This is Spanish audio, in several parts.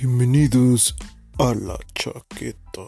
Bienvenidos a la chaqueta.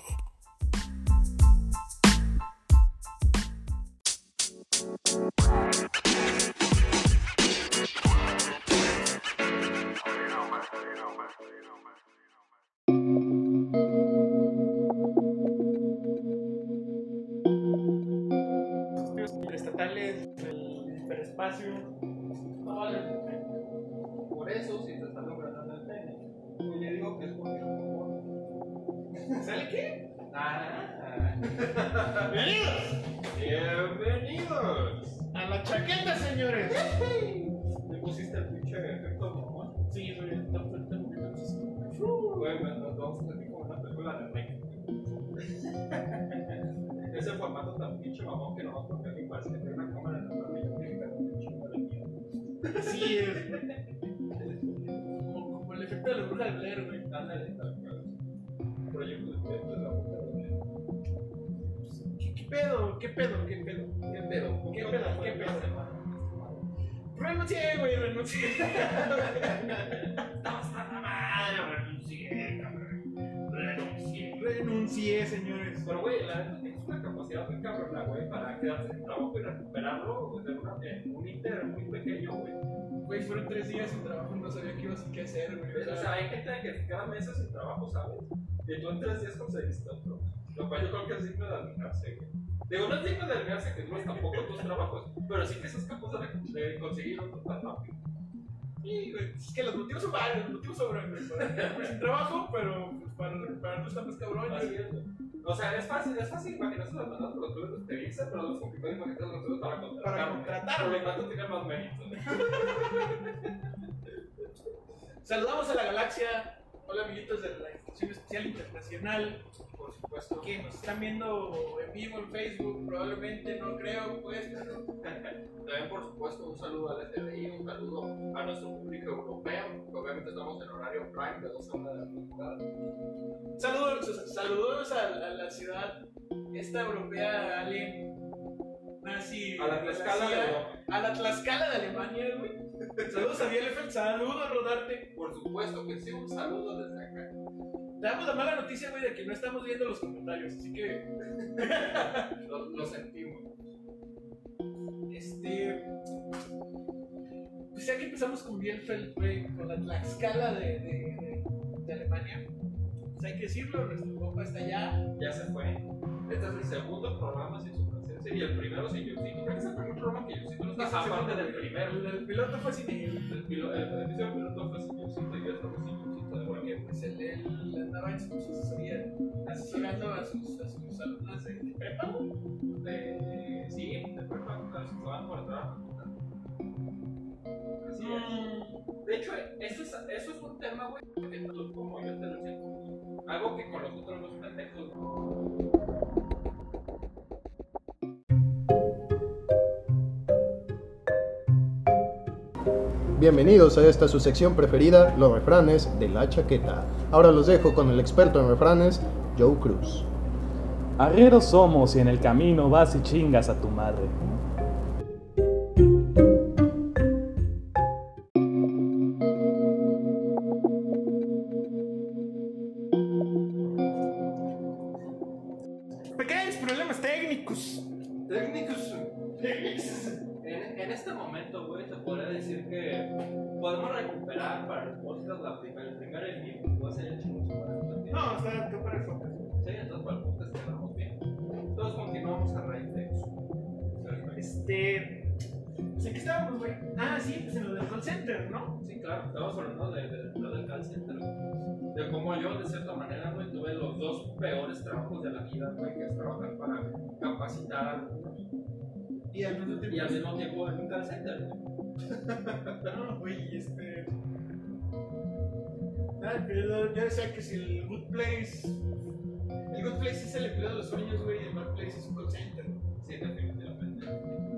Ese formato tan pinche mamón que nomás porque alguien parece que tiene una cámara en la mano y yo ver un chingo de miedo. Así es. Como, como el efecto de la bruja de Blair, güey. Ándale, tal cual. Proyecto de de la boca de ¿Qué, ¿Qué pedo? ¿Qué pedo? ¿Qué pedo? ¿Qué pedo? ¿Qué pedo? ¿Qué pedo? Renuncié, güey, renuncié. Estamos hasta la madre, renuncié. Renuncié. Renuncié, señores. Pero, güey, la neta tienes una capacidad muy cabrona, güey, para quedarte sin trabajo y recuperarlo una, en un inter muy pequeño, güey. Güey, fueron tres días sin trabajo y no sabía qué iba a hacer, güey. O sea, hay gente que se queda meses sin trabajo, ¿sabes? Y tú en tres días conseguiste otro. Lo cual yo creo que es digno de admirarse, güey. Digo, no es digno de admirarse que dures tampoco tus trabajos, pero sí que seas capaz de, de conseguir otro tan rápido. Güey, es que los motivos son varios, los motivos sobran, güey. Para quedarme sin trabajo, pero pues, para recuperarlo está más cabrón, güey. O sea, es fácil, es fácil imaginarse las maneras por las cuales te experiencia, pero no es complicado imaginarse las maneras para contratar. Para contratar, Por lo tanto, tiene más mérito. Saludamos a la galaxia. Hola, amiguitos de la Institución Especial Internacional. Por supuesto que nos están viendo en vivo en Facebook. Probablemente, no creo, pues, pero. También, por supuesto, un saludo al FBI, un saludo a nuestro público europeo, que obviamente estamos en horario prime de 12 a 1 de la. Saludos, saludos a, a la ciudad, esta europea alien nazi. A la Tlaxcala de Europa. A la Tlaxcala de Alemania, güey. Saludos a Bielefeld, saludos Rodarte. Por supuesto que sí, un saludo desde acá. Te damos la mala noticia, güey, de que no estamos viendo los comentarios, así que. Lo, lo sentimos. Este. Pues ya que empezamos con Bielefeld, güey, con la Tlaxcala de, de, de, de Alemania, pues hay que decirlo, nuestro compa está allá. Ya se fue. Este es el segundo programa sin su y el primero sin Yusito. Creo que es el primer programa que Yusito no está. Aparte del primero. El, el piloto fue sin El, el episodio del piloto fue sin Yusito y otro fue sin Yusito de porque pues él, él andaba en su asesoría, asesorando a sus, a sus alumnas de, de prepa. De, sí, de prepa, se van por entrar a la facultad. Así es. De hecho, eso es, eso es un tema, güey, que tú como yo te lo enseño. Algo que con los otros dos pendejos. Bienvenidos a esta su sección preferida, los refranes de la chaqueta. Ahora los dejo con el experto en refranes, Joe Cruz. Arrieros somos y en el camino vas y chingas a tu madre. Para el podcast la primer, el primer envío. Puede ser el chingo su madre, ¿me entiendes? No, está tú para el focus. Sí, entonces para el podcast quedamos bien. Entonces continuamos a raíz de eso. Este. Pues qué estábamos, güey. Ah, sí, pues en lo del call center, ¿no? Sí, claro, estamos hablando de, de, de lo del call center. De cómo yo, de cierta manera, güey, tuve los dos peores trabajos de la vida, güey, que es trabajar para capacitar a algunos Y al mismo tiempo. y al mismo tiempo en un call center, güey. No, güey, este. Pero yo decía que si el Good Place. El Good Place es el empleo de los sueños, güey, y el Bad Place es un call center. Sí, definitivamente.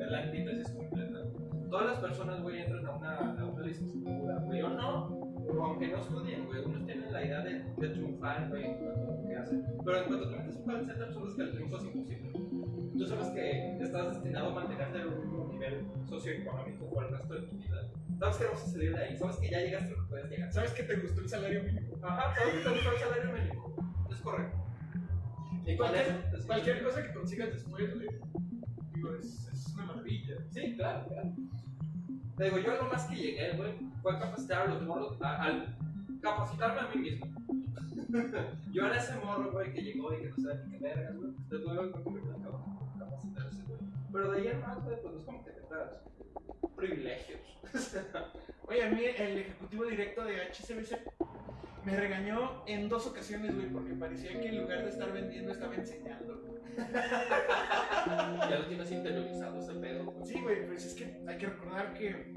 Es la antítesis completa. Todas las personas, güey, entran a una, a una licenciatura, güey, o no, o aunque no estudien, güey, unos tienen la idea de, de triunfar, güey, en cuanto a lo que hacen. Pero en cuanto te metes un call center, sabes que el triunfo es imposible. Tú sabes que estás destinado a mantenerte en nivel socioeconómico por el resto de tu vida. Sabes que vas a salir de ahí, sabes que ya llegaste lo que puedes llegar. ¿Sabes que te gustó el salario mínimo? Ajá, sabes que te gustó el salario mínimo. Es correcto. Y Cualquier, sí. cualquier cosa que consigas después, güey. Digo, es, es una maravilla. Sí, claro, claro. Te digo, yo lo más que llegué, güey, fue a capacitar a los morros, a- al capacitarme a mí mismo. yo era ese morro, güey, que llegó y que no sabía ni qué vergas, güey. Entonces, luego me convertí en cabrón, capacitarse, güey. Pero de ahí en más, güey, pues no es como que tengas privilegios. Oye, a mí el ejecutivo directo de HCBC me regañó en dos ocasiones, güey, porque parecía que en lugar de estar vendiendo estaba enseñando. ya lo tienes interiorizado ese pedo, güey. Sí, güey, pues es que hay que recordar que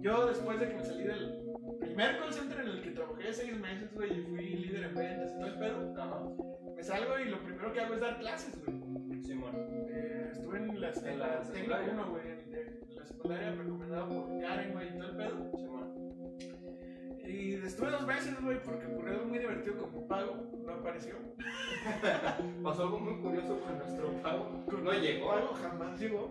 yo después de que me salí del primer call center en el que trabajé seis meses, güey, y fui líder en ventas y todo el pedo, me salgo y lo primero que hago es dar clases, güey. Simón. Eh, estuve en la, En la la secundaria. 1, güey, en, en la secundaria recomendado por Karen, güey, y todo el pedo. Simón. Y estuve dos meses, güey, porque ocurrió algo muy divertido con mi pago, no apareció. Pasó algo muy curioso con nuestro pago. No llegó. Pago jamás llegó.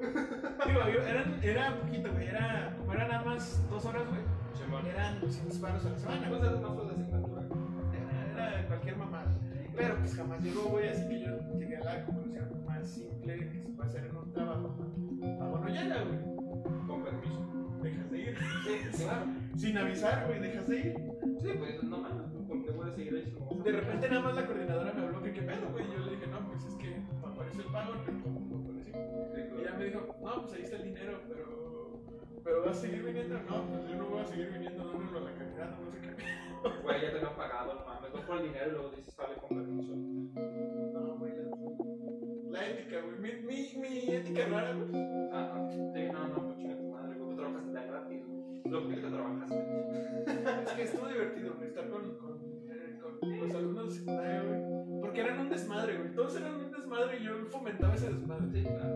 Digo, yo, eran, era poquito, güey, era, como eran nada más dos horas, güey, Simón. eran 200 paros a la semana, Pues güey. eres más de asignatura. Era, era cualquier mamada. Pero pues jamás llegó, güey, así que yo llegué a la conclusión más simple que se puede hacer en un trabajo. No llega, güey. Con permiso. Dejas de ir. Sí, claro. Sin avisar, güey, dejas de ir. Sí, pues no mames, ¿por qué voy a seguir ahí? De repente nada más la coordinadora me habló que qué pedo, güey. Yo le dije, no, pues es que me apareció el pago. Y ella me dijo, no, pues ahí está el dinero, pero. Pero vas a seguir viniendo, no, pues yo no voy a seguir viniendo dándolo a la caridad, no sé qué. Güey, ya te lo han pagado, no mames. Vas por el dinero y luego dices, vale, con permiso. Mi, ética rara, güey. Ah, sí, no, no, pues chinga tu madre, güey. Tú trabajaste tan gratis, güey. Lo que que trabajaste. Es que estuvo divertido, güey, estar con, con, eh, con los alumnos de secundaria, güey. Porque eran un desmadre, güey. Todos eran un desmadre y yo fomentaba ese desmadre. Sí, claro.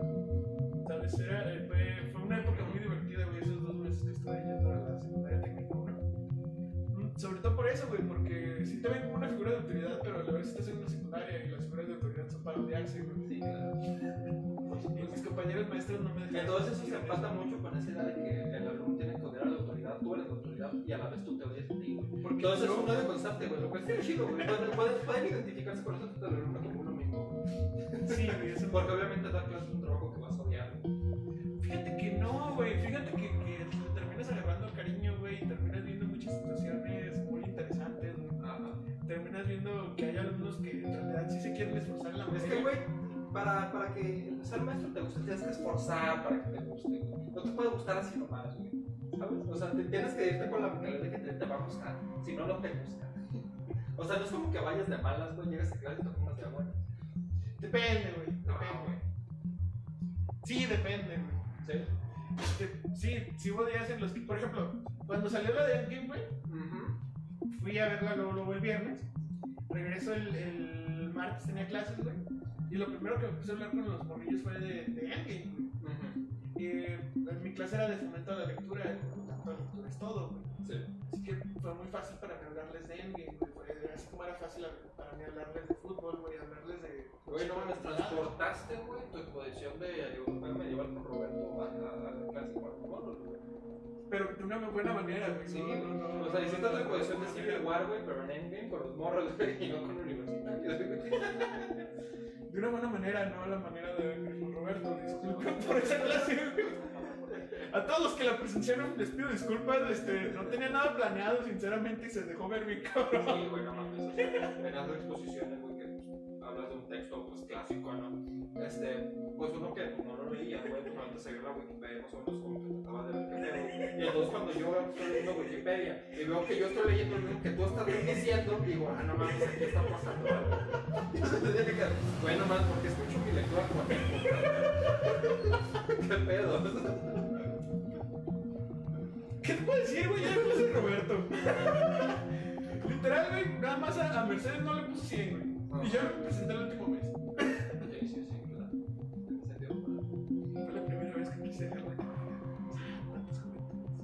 ¿Sabes? Era, eh, fue, fue una época muy divertida, güey, esos dos meses que estuve yendo a la secundaria técnica 1. Mm, Sobre todo por eso, güey, porque sí te ven como una figura de autoridad, pero a la vez estás en una secundaria y las figuras de autoridad son para odiarse, güey. Sí, claro. Y mis compañeros maestros no me dejan. Entonces eso se empata mucho con esa idea de que el alumno tiene que odiar a la autoridad, tú eres la autoridad y a la vez tú te odias a ti. Porque Entonces uno de constante, güey, lo cual está chido, güey. Pueden, identificarse con eso tanto el alumno como uno mismo. Sí, güey, Porque obviamente dar clases es un trabajo que vas a odiar. Fíjate que no, güey. Fíjate que, que terminas agarrando cariño, güey. Y terminas viendo muchas situaciones muy interesantes, güey. Terminas viendo que para, para que ser maestro te guste, tienes que esforzar para que te guste. No te puede gustar así nomás, güey. ¿Sabes? O sea, te- tienes que irte con la mentalidad de que te, te va a gustar. Si no, no te gusta. O sea, no es como que vayas de malas, güey, llegas a clase y te pongas de buena. Depende, güey. No, Depende. güey. Sí, depende, güey. ¿Sí? Este, Sí, sí hubo días en los que, por ejemplo, cuando salió la de Endgame, güey, fui a verla luego, luego el viernes. Regreso el, el martes, tenía clases, güey. Y lo primero que me puse a hablar con los morrillos fue de, de Endgame, güey. Eh, mi clase era de fomento a la lectura, y por lo tanto la lectura es todo, güey. Sí. Así que fue muy fácil para mí hablarles de Endgame, güey. Así como era fácil para mí hablarles de fútbol, güey, hablarles de... Güey, no mames, transportaste, güey, tu exposición de europeo medieval con Roberto a, la clase Mono, güey. Pero de una buena manera, güey. Sí, no, no, no, o sea, hiciste no, exposición de Civil War, güey, pero en Endgame con los morros, güey, y no con universitarios, güey. De una buena manera, no a la manera de Roberto. Disculpen por esa clase. A todos los que la presenciaron les pido disculpas, este, no tenía nada planeado, sinceramente, y se dejó ver mi cabrón. Sí, güey, no mames, o sea, en las exposiciones, güey, que pues, hablas de un texto, pues, clásico, ¿no? Este, pues uno que no lo leía, güey, pues antes se vio la Wikipedia, más o menos trataba de ver qué pedo. Y entonces cuando yo estoy leyendo Wikipedia y veo que yo estoy leyendo lo mismo que tú estás diciendo, digo, ah, no mames, aquí está pasando algo. Y entonces dije que, güey, no mames, porque escucho mi lectura ¿Qué pedo? ¿Qué te puedo decir, güey? Ya le puse Roberto. Literal, güey, nada más a, a Mercedes no le puse 100, güey. Y yo lo presenté el último mes.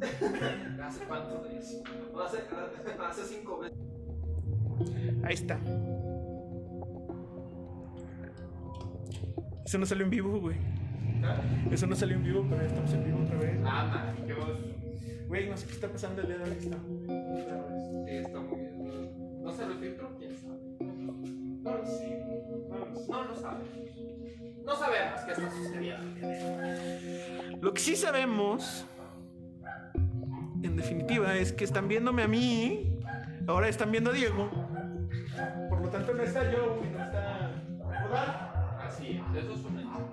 ¿Hace cuántos días? Hace, hace cinco veces. Ahí está. Eso no salió en vivo, güey. ahorita. Eso no salió en vivo, pero estamos en vivo otra vez. Ah, maravilloso. Güey, no sé qué está pasando el día de hoy. Está. Sí, está muy bien. ¿No se lo filtro? ¿Quién sabe? No lo sé. No lo sé. No lo sabemos. No sabemos qué está sucediendo. Lo que sí sabemos, en definitiva, es que están viéndome a mí. Ahora están viendo a Diego. Por lo tanto, no está yo y no está Rodar. Así es, eso es un hecho.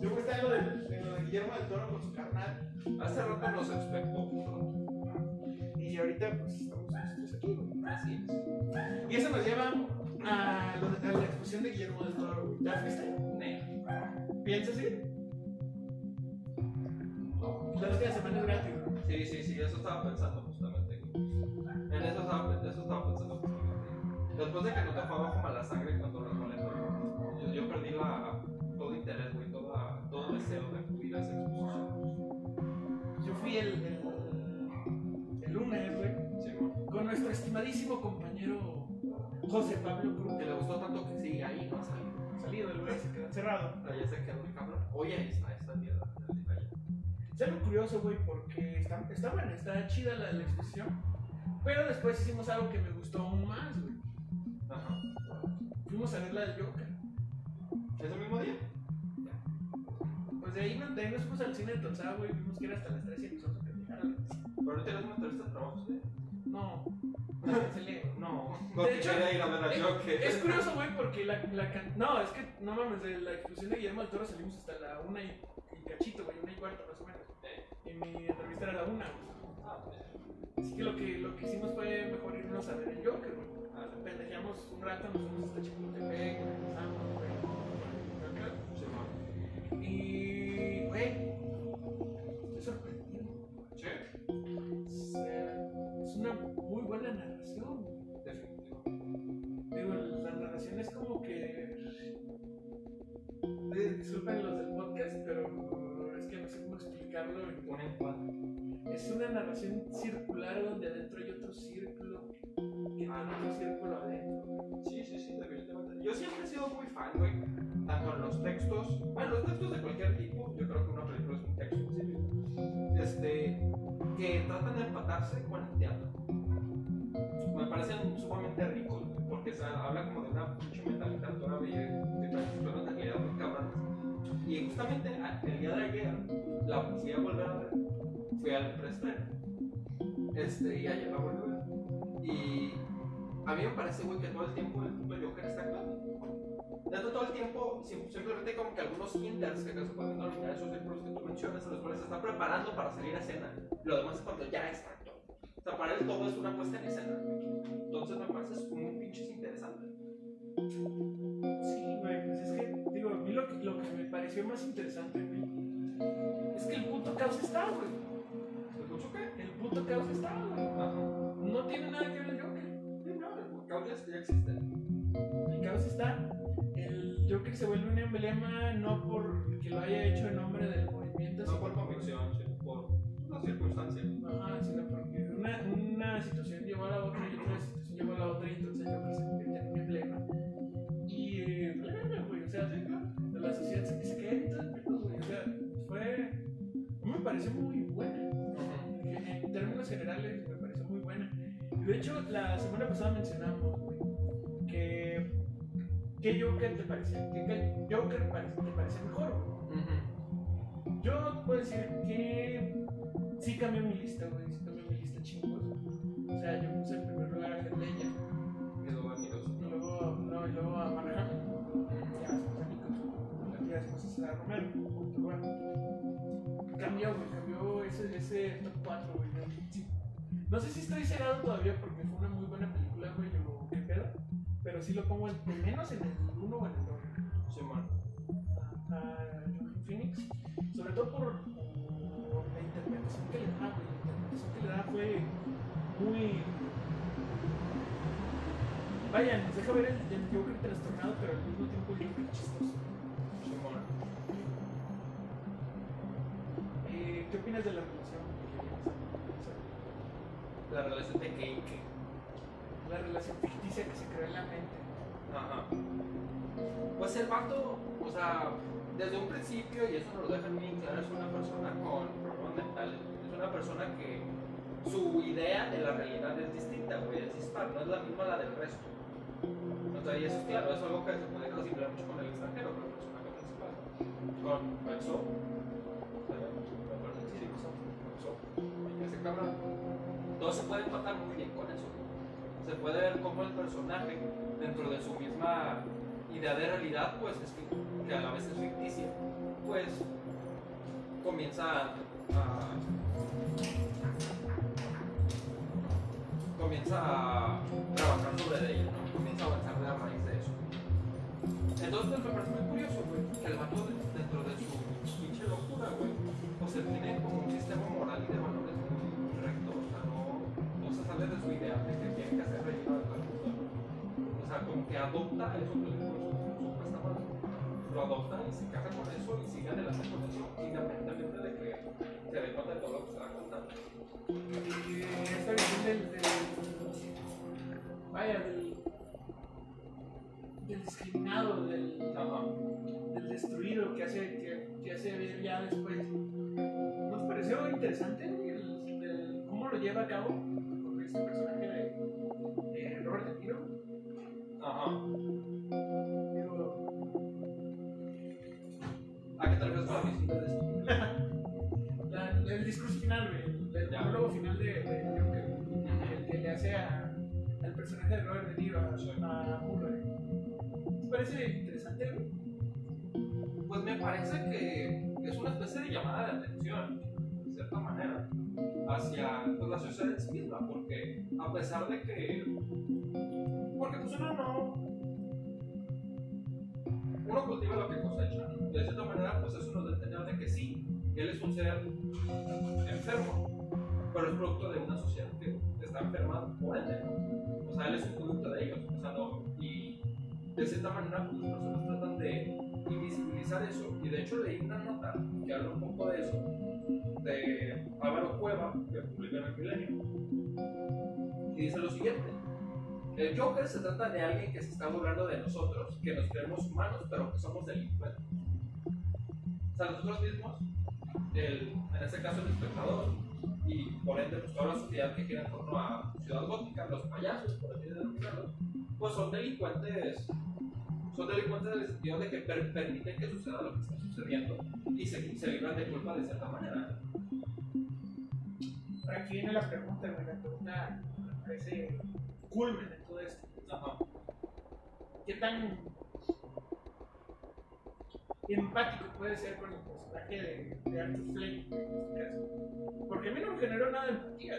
Yo está en lo, de, en lo de Guillermo del Toro con su carnal. Hace rato nos expectó. Y ahorita, pues, estamos nosotros aquí. Así es. Y eso nos lleva a, lo de- a la exposición de Guillermo del Toro. ¿Ya fuiste? ¿Piensas ir? La última semana es gratis. Sí, sí, sí, eso estaba pensando justamente. En eso estaba, eso estaba pensando justamente. Después de que no te fue abajo mala sangre cuando lo conectó, yo, yo perdí la, todo interés, güey, toda, todo el deseo de acudir a esa exposición. Yo fui el, el, el lunes, güey, Sí, con nuestro estimadísimo compañero José Pablo Cruz. Que le gustó tanto que sigue ahí, no ha salido. Salido del lugar, se quedó encerrado. Pero ya se quedó el cabrón. Oye, ahí está, ahí. Es algo curioso, güey, porque está, está buena, está chida la, la exposición. Pero después hicimos algo que me gustó aún más, güey. Ajá. Fuimos a ver la del Joker. ¿Es el mismo día? Pues de ahí, no- de ahí nos fuimos al cine de Tonsá, güey. Vimos que era hasta las 3 y nosotros que. Pero no tienes una entrevista de trabajo, ¿sí? No, la cancelé. No. De hecho, quería ir a ver a es, Joker. es curioso, güey, porque la, la can- No, es que, no mames, de la exposición de Guillermo del Toro salimos hasta la una y, y cachito, güey, una y cuarto más o menos. Y mi entrevista era a la una, Así que lo que, lo que hicimos fue mejor irnos a ver el Joker, güey. Pendejeamos un rato, nos fuimos hasta Chapultepec, regresamos, güey. Y, güey, estoy sorprendido. Sí, Es, eh, es una muy buena narración, definitivo. Digo, la narración es como que. Disculpen encuadre. Es una narración circular donde adentro hay otro círculo que tiene otro círculo adentro. Sí, sí, sí, definitivamente. Yo siempre he sido muy fan, güey. Tanto en los textos, bueno, los textos de cualquier tipo, yo creo que una película es un texto en sí este, que tratan de empatarse con el teatro. Me parecen sumamente ricos, porque se habla como de una pinche metaliteratura de diferentes justamente a- el día de ayer, la policía volver a ver, fui al preestreno. Este, y ayer la volví a ver. Y a mí me parece, güey, que todo el tiempo el Joker está actuando. Neta, todo el tiempo, sim- simplemente como que algunos hinders que acaso pueden denominar esos círculos que tú mencionas, en los cuales se está preparando para salir a escena. Lo demás es cuando ya está actuando. O sea, para él todo es una puesta en escena. Entonces me parece muy pinches interesante. Sí, güey, pues es que, a mí lo que, lo que me pareció más interesante, güey, es que el puto caos está, güey. ¿Te escucho qué? El puto caos está, güey. Ajá. No tiene nada que ver el Joker. Sí, no, el cables ya existen. El caos está. El Joker se vuelve un emblema no por que lo haya hecho en nombre del movimiento, No por convicción, sino por una circunstancia. Ajá, sino porque una, una situación llevó a la otra y otra situación llevó a la otra y entonces el Joker se convierte en un emblema. Y, eh, güey, o sea, a pareció muy buena. En términos generales, me pareció muy buena. De hecho, la semana pasada mencionamos, que. ¿Qué Joker te parece? ¿Qué, qué Joker parece- te parece mejor. Yo puedo decir que sí cambió mi lista, güey. Sí cambió mi lista chingos. O sea, yo puse en primer lugar a Heath Ledger, Y luego amigos. y luego, no, y luego a Hamill, ya después a Nichols, ya después a César Romero. Cambió, güey, cambió ese, ese top 4, güey. ¿no? Sí. Sé si estoy cegado todavía porque fue una muy buena película, güey, o qué pedo. Pero sí lo pongo por menos en el 1 o en el 2 Simón. a, a Phoenix, sobre todo por, por la interpretación que le da, güey. La interpretación que le da fue muy. Vaya, nos deja ver el, el Joker trastornado, pero al mismo tiempo el Joker chistoso. ¿Qué opinas de la relación? La relación de Cake. La relación ficticia que se creó en la mente. Ajá. Pues el vato, o sea, desde un principio, y eso nos lo dejan bien claro, es una persona con problemas mentales. Es una persona que su idea de la realidad es distinta, güey, es dispar, no es la misma la del resto. O sea, y eso es claro, es algo que se puede clasificar mucho con el extranjero, con el personaje principal. Con Exo. Cabrón. Todo se puede empatar muy bien con eso. Se puede ver cómo el personaje, dentro de su misma idea de realidad, pues es fic- que a la vez es ficticia, pues comienza a. comienza a trabajar sobre ella, ¿no? Comienza a avanzar de a raíz de eso. Entonces pues, me parece muy curioso, güey, que el vato de- dentro de su pinche locura, güey, pues él tiene como un sistema moral y de valores sale de su idea de que tiene que hacer relleno de todo. O sea, como que adopta eso que le supuestamente. Lo adopta y se casa con eso y sigue adelante con eso, independientemente de que se dé cuenta de todo lo que se está contando. Y esta visión del, vaya, del, del discriminado, del, del destruido que hace, que, que hace ver ya después. Nos pareció interesante el, el- cómo lo lleva a cabo este personaje de, de Robert De Niro. Ajá. Digo, ¿A qué te refieres con la visión del destino? la- el discurso final, güey, el, monólogo final de, de Joker, el que le hace a- al personaje de Robert De Niro, a, a Murray. ¿Te parece interesante, güey? Pues me parece que es una especie de llamada de atención, de cierta manera, hacia pues, la sociedad en sí misma, porque a pesar de que. Porque pues uno no. Uno cultiva lo que cosecha. De cierta manera, pues eso nos da entender de que sí, él es un ser enfermo, pero es producto de una sociedad que está enferma por ¿no? O sea, él es un producto de ellos, o sea, no. Y de cierta manera, pues las personas tratan de invisibilizar eso. Y de hecho leí una nota que habla un poco de eso, de Álvaro Cueva, que publicó en el Milenio. Y dice lo siguiente. El Joker se trata de alguien que se está burlando de nosotros, que nos creemos humanos, pero que somos delincuentes. O sea, nosotros mismos, el, en este caso el espectador, y por ende pues, toda la sociedad que gira en torno a Ciudad Gótica, los payasos, por así denominarlos, pues son delincuentes son delincuentes en el sentido de que per- permiten que suceda lo que está sucediendo y se, se libran de culpa de cierta manera. Aquí viene la pregunta, güey, la pregunta me parece culmen de todo esto. Ajá. ¿Qué tan empático puede ser con el personaje de, de Arthur en este caso? Porque a mí no me generó nada de empatía.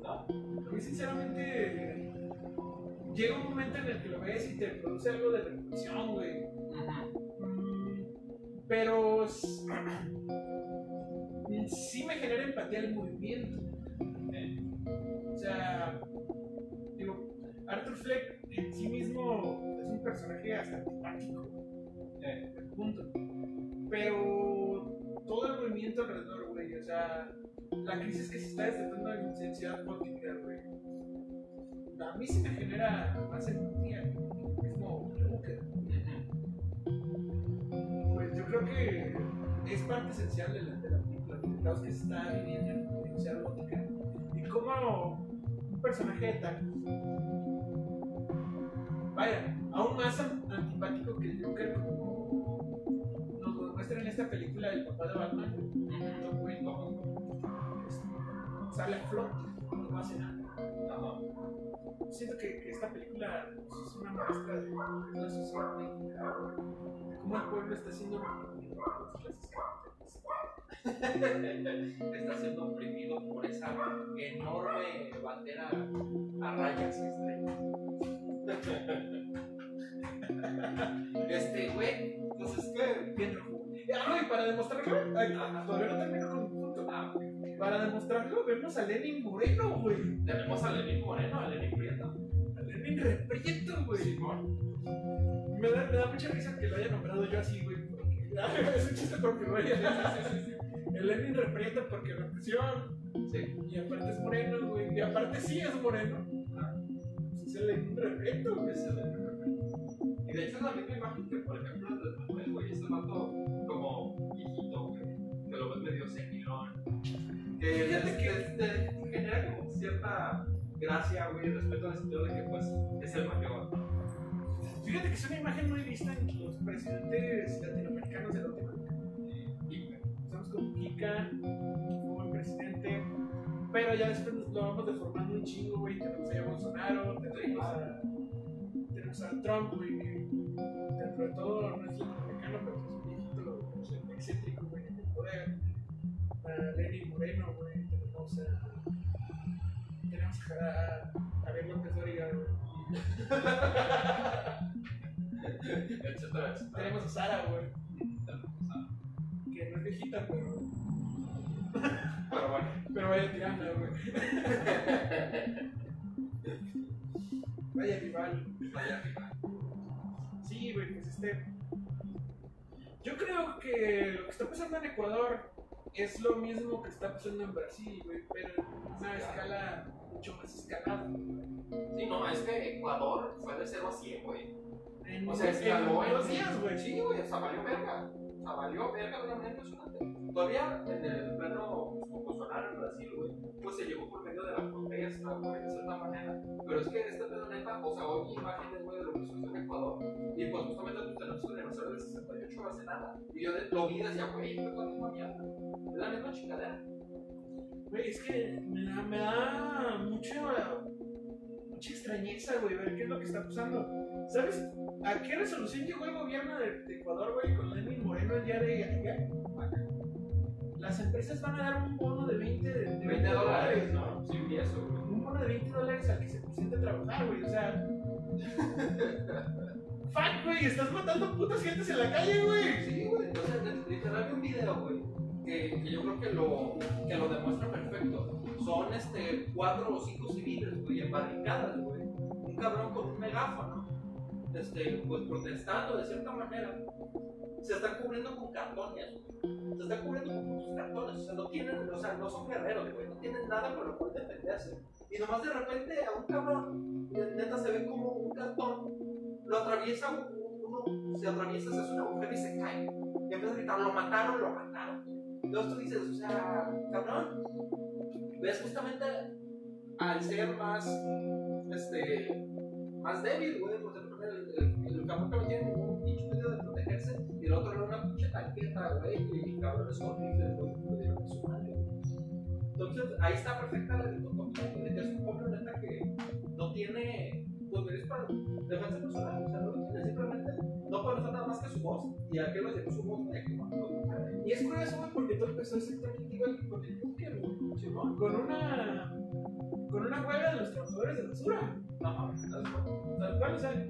¿No? A mí, sinceramente, llega un momento en el que lo ves y te produce algo de reflexión, güey. Pero sí me genera empatía el movimiento. O sea, digo, Arthur Fleck en sí mismo es un personaje hasta antipático, eh, punto. Pero todo el movimiento alrededor, güey, o sea, la crisis que se está desatando en Ciudad Gótica, güey, a mí sí me genera más empatía que el mismo Joker. Pues yo creo que es parte esencial de la, de la película, el caos que se está viviendo en, en Ciudad Gótica y cómo un personaje tan. Vaya, aún más an- antipático que el Joker, como nos lo muestra en esta película del papá de Batman, Tom Wayne, sale a flote, no hace nada. Siento que, que esta película es una muestra de la sociedad mexicana, de cómo el pueblo está siendo por las clases. Está siendo oprimido por esa enorme bandera a rayas estrellas. Este, güey, es que. Bien rojo. Ah, no, y para demostrarlo, ay, todavía no termino con mi punto. Ah, Para demostrarlo, vemos a Lenin Moreno, güey. tenemos a Lenín Moreno, a Lenín Prieto. A Lenin Reprieto, güey. Simón. Me da, me da mucha risa que lo haya nombrado yo así, güey. Ah, es un chiste copyright. El Lenin reprieta porque represión. Sí. Y aparte es moreno, güey. Y aparte sí es moreno. Ah. Pues es el Lenin reprieto, güey. Es el Lenin. Y de hecho es la misma imagen que, por ejemplo, el de Manuel, güey. Ese mato como hijito güey. Que lo ves medio senilón. Que, que este, este, genera como cierta gracia, güey, respecto al sentido de que, pues, es el mayor. Fíjate que es una imagen muy vista en los presidentes latinoamericanos de la última década. Estamos con Kika, como el presidente, pero ya después nos lo vamos deformando un chingo, güey. Tenemos a Bolsonaro, tenemos a, tenemos a Trump, güey. que Dentro de todo no es latinoamericano, pero es un viejito sé, excéntrico, güey, en el poder. A Lenin Moreno, güey. Tenemos a. Tenemos a a Abel López Dóriga, güey. Etcétera, etcétera. Tenemos a Sara, güey. Que no es viejita, pero. Pero bueno. Pero vaya tirando, güey. vaya rival. Vaya, rival. Sí, güey, pues este. Yo creo que lo que está pasando en Ecuador es lo mismo que está pasando en Brasil, güey, pero en una escala mucho más escalada. Sí, no, es que Ecuador fue de 0 a 100, güey. En, O sea, escaló en dos días, güey. Sí, güey, o sea, valió verga. O sea, valió verga de una manera impresionante. Todavía en el plano Bolsonaro en Brasil, güey, pues se llegó por medio de la protesta, güey, de cierta manera. Pero es que este pedo neta, o sea, hoy imágenes, güey, de lo que sucedió en Ecuador. Y pues justamente pues, tenemos el aniversario del 68 hace nada. Y yo de- lo vi y decía, güey, es la misma mierda. Es la misma chingadera. Güey, es que me da, me da mucha, mucha extrañeza, güey, ver qué es lo que está pasando. ¿Sabes a qué resolución llegó el gobierno de, de Ecuador, güey, con Lenin Moreno día de ayer? Las empresas van a dar un bono de 20, de, de 20 dólares, ¿no? Sí, eso, güey. Un bono de 20 dólares al que se presente a trabajar, güey, o sea... Fuck, güey, estás matando putas gentes en la calle, güey. Sí, güey. O sea, literal un video, güey, que, que yo creo que lo, que lo demuestra perfecto. Son este, cuatro o cinco civiles, güey, en barricadas, güey. Un cabrón con un megáfono, este, pues protestando de cierta manera. Se están cubriendo con cartones. Se están cubriendo con muchos cartones. O sea, no tienen, o sea, no son guerreros, güey. No tienen nada por lo cual defenderse. Y nomás de repente a un cabrón, neta, se ve como un cartón lo atraviesa uno, se atraviesa, se hace una mujer y se cae. Y empieza a gritar, lo mataron, lo mataron. Entonces tú dices, o sea, cabrón, ves justamente al ser más, este, más débil, güey, por cierto, el, cabrón que no tiene el otro era una pinche tanqueta, güey, y cabrones horribles, güey, que pudieron su madre. Entonces, ahí está perfecta la dicotomía, es un pueblo neta que no tiene poderes para defensa personal, o sea, no lo tiene, simplemente no puede usar nada más que su voz, y a qué lo llevó su voz. Y es curioso, güey, porque todo empezó exactamente igual que con el Juncker, güey. Con una. Con una huelga de los trabajadores de basura. Tal cual, o sea,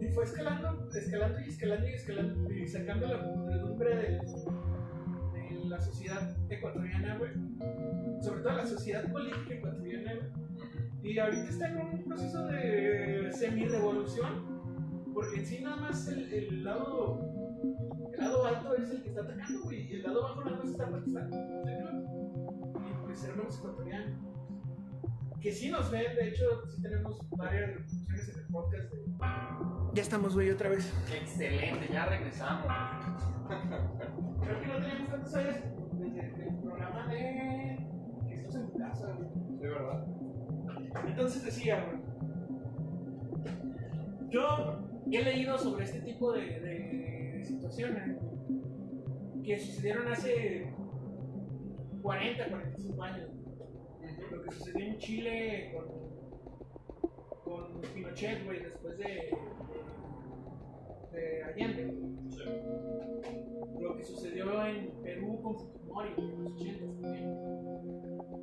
y fue escalando, escalando y escalando y escalando y sacando la podredumbre de, la sociedad ecuatoriana, güey. Sobre todo la sociedad política ecuatoriana, güey. Y ahorita está en un proceso de semi-revolución, porque en sí nada más el, el lado el lado alto es el que está atacando, güey, y el lado bajo nada más está protestando. ¿sí, no? Y pues hermanos ecuatorianos. Que sí nos ven, de hecho, sí tenemos varias reproducciones en el podcast de... Ya estamos, güey, otra vez. Excelente, ya regresamos. Creo que no teníamos tantos años desde el programa de... que estás en tu casa, güey. Sí, ¿verdad? Entonces decía, güey. Yo he leído sobre este tipo de, de situaciones que sucedieron hace 40, 45 años. Lo que sucedió en Chile con, con Pinochet, güey, después de, de, de Allende. Lo que sucedió en Perú con Fujimori en los 80 también.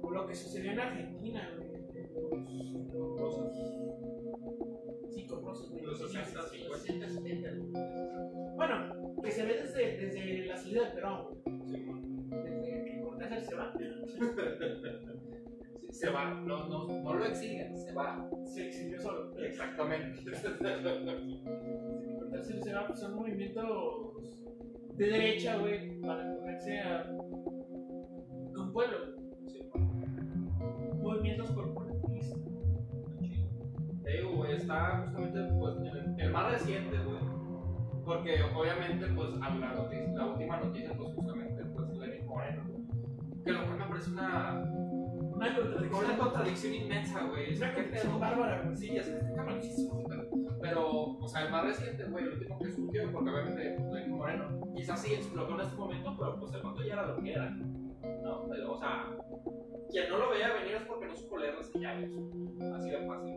O lo que sucedió en Argentina, güey, en los, los Sí, con Rosas, güey. Los 60, los 50. 60, 70. güey. Bueno, que se ve desde, desde la salida del Perón, güey. Desde que Cortázar se va. Se va, no, no, no lo exigen, se va. Se exilió solo. Exactamente. Cortázar se va, pues son movimientos de derecha, güey, para ponerse a un pueblo. Sí, Movimientos corporativistas. Te digo, güey, está justamente pues, el, el más reciente, güey. Porque obviamente, pues, a la, noticia, la última noticia, pues, justamente, pues, Lenin Moreno. Que lo cual me parece una, Una Con contradicción. una contradicción inmensa, güey. Sea, Una contradicción bárbara, güey. Sí, es ese pedo. Pero, o sea, el más reciente, güey, el último que surgió, porque obviamente Moreno, quizás sí explotó en este momento, pero pues el vato ya era lo que era. ¿No? Pero, o sea, quien no lo veía venir es porque no supo leer las señales. Así de fácil.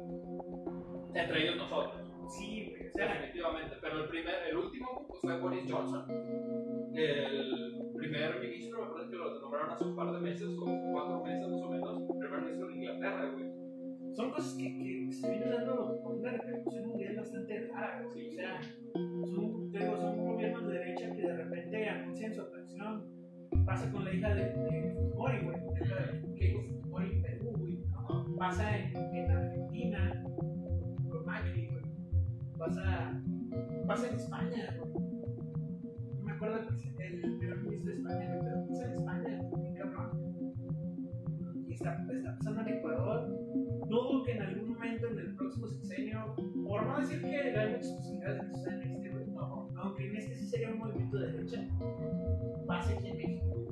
Entre ellos nosotros. Sí, güey. Sea, Definitivamente. Pero el primer, el último fue Boris Johnson. El primer ministro, me parece que lo nombraron hace un par de meses o cuatro meses más o menos, primer ministro de Inglaterra, güey. son cosas que, que se vienen dando con una repercusión mundial bastante rara, güey. O sea, son, te digo, son gobiernos de derecha que de repente anuncian su atracción. Pasa con la hija de, de Fujimori, güey. Keiko Fujimori en Perú, güey. Pasa en, en Argentina con Macri. Pasa, pasa en España. No me acuerdo presidente- el primer ministro de España, pero pasa en España, cabrón. Y está, está pasando en Ecuador. No dudo que en algún momento en el próximo sexenio, por no decir que hay muchas posibilidades de que suceda en este, no, aunque en este sí sería un movimiento de derecha, pase aquí en México.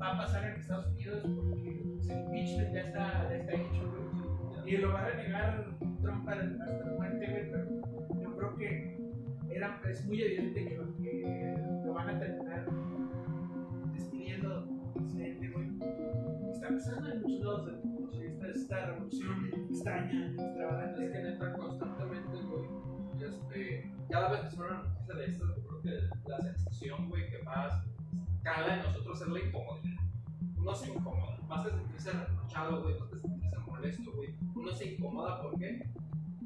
Va a pasar en Estados Unidos porque el impeachment ya está, ya está hecho. Y lo va a renegar Trump hasta la muerte, pero que era, es muy evidente que lo, que lo van a terminar despidiendo presidente, güey. Está pasando en muchos lados del mundo, esta, esta revolución extraña, extravagante. Es que neta, constantemente, güey, este, cada vez que suena una noticia de esto, yo creo que la sensación, güey, que más cala en nosotros es la incomodidad. Uno se incomoda, más que sentirse reprochado, güey, más que sentirse molesto, güey. Uno se incomoda, ¿por qué?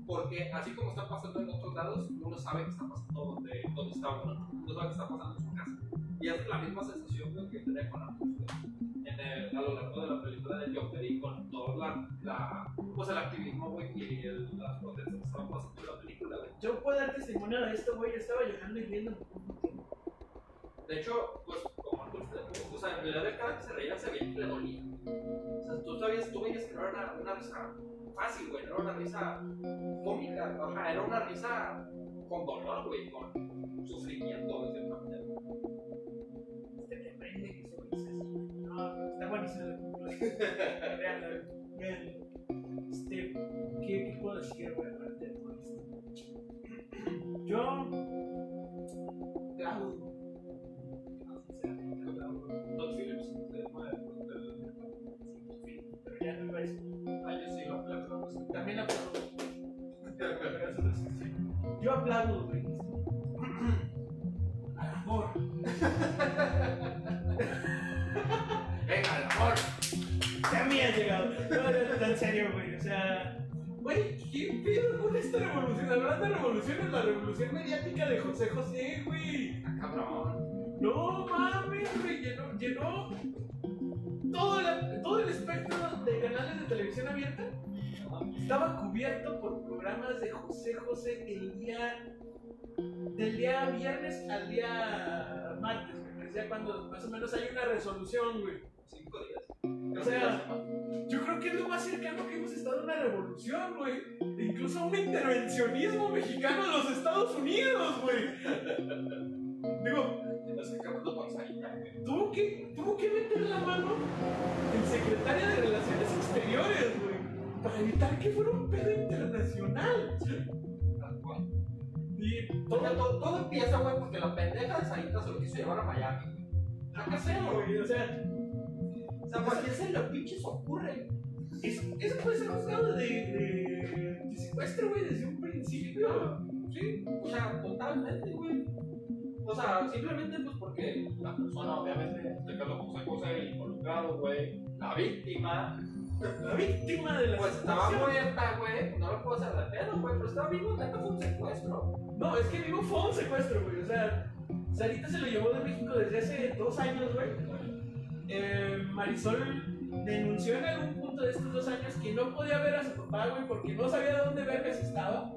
Porque así como está pasando en otros lados, uno sabe que está pasando donde, donde está uno, uno sabe que está pasando en su casa. Y es la misma sensación güey, que tenía con Arthur, en el- a lo largo de la película de Joker y con todo la, la, pues el activismo, güey, y el- las protestas que estaban pasando en la película, güey. Yo puedo dar testimonio de esto, güey. Yo estaba llorando y riendo. De hecho, pues, o sea, en realidad cada que se reía se veía que le dolía. O sea, tú sabías, tú veías que no era una, risa fácil, güey, era una risa cómica, o sea, era una risa con dolor, güey, con sufrimiento, de cierta manera. Este me prende que eso dice así. No, está buenísimo película. Veanla, veanla. Este, ¿qué, ¿qué puedo decir, güey, aparte de todo esto? Yo Yo aplaudo, güey. Al amor. Venga, el amor. También ha llegado. No, no, no, en serio, güey. O sea, güey, ¿qué pedo con esta revolución? Hablando de revoluciones, la revolución mediática de José José, güey. Ah, cabrón. No mames, güey. Llenó, llenó todo, la- todo el espectro de canales de televisión abierta. Estaba cubierto por programas de José José el día. del día viernes al día martes, güey. que cuando más o menos hay una resolución, güey. Cinco días. O sea, yo creo que es lo más cercano que hemos estado a una revolución, güey. E incluso a un intervencionismo mexicano en los Estados Unidos, güey. Digo, con Sarita, tuvo que, tuvo que meter la mano el secretario de Relaciones Exteriores, güey. Para evitar que fuera un pedo internacional. Y Todo, todo, todo, empieza, güey, porque la pendeja de Sarita se lo quiso llevar a Miami, lo que sea, güey. O sea, O sea, ¿por qué se le pinches ocurre? eso, eso puede ser juzgado de, de, de secuestro, güey, desde un principio. Sí, o sea, totalmente, güey. O sea, simplemente pues porque la persona, obviamente, en este caso José José involucrado, güey, la víctima, La víctima de la pues estaba muerta, güey, no lo puedo hacer de pedo, güey, pero estaba vivo, neta fue un secuestro. No, es que vivo fue un secuestro, güey. O sea, Sarita se lo llevó de México desde hace dos años, güey. Eh, Marisol denunció en algún punto de estos dos años que no podía ver a su papá, güey, porque no sabía dónde vergas estaba.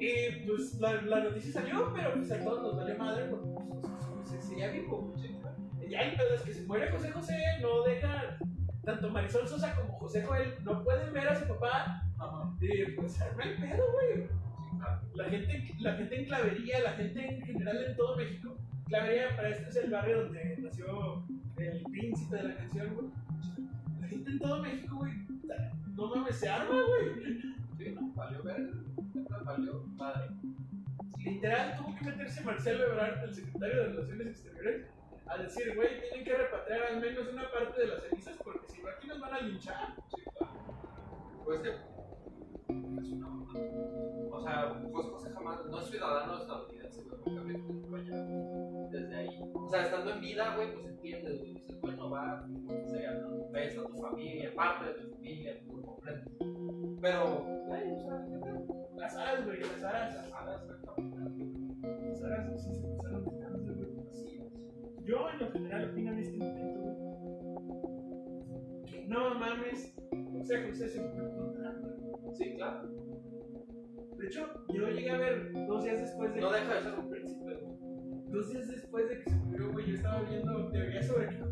Y pues la, la noticia salió, pero pues a todos nos valió madre porque pues, José José seguía vivo. el pedo es que se muere José José, no deja. Tanto Marisol Sosa como José Joel no pueden ver a su papá. Y pues arma el pedo, güey. La gente, la gente en Clavería, la gente en general en todo México. Clavería, para esto es el barrio donde nació el príncipe de la canción, güey. La gente en todo México, güey, no mames, se arma, güey. Sí, no, valió ver. Madre. Literal, tuvo que meterse Marcelo Ebrard, el secretario de Relaciones Exteriores, a decir, güey, tienen que repatriar al menos una parte de las cenizas porque si no aquí nos van a linchar. Pues que. Es una mamada. O sea, José José jamás no es ciudadano estadounidense, güey, que desde ahí. O sea, estando en vida, güey, pues entiendes, güey. Dices, bueno, va, lo que sea, ¿no? Ves a tu familia, parte de tu familia, por completo. Pero, güey, o sea. Las aras, güey, las aras. Las alas, exactamente. Las aras sí se pasaron de cáncer, güey. Así es. Yo, en lo general, opino en este momento, güey. Que no mames, José José se murió con trampa. Sí, claro. De hecho, yo llegué a ver dos días después de No deja de ser un príncipe, güey. Dos días después de que se murió, güey, yo estaba viendo teorías sobre que no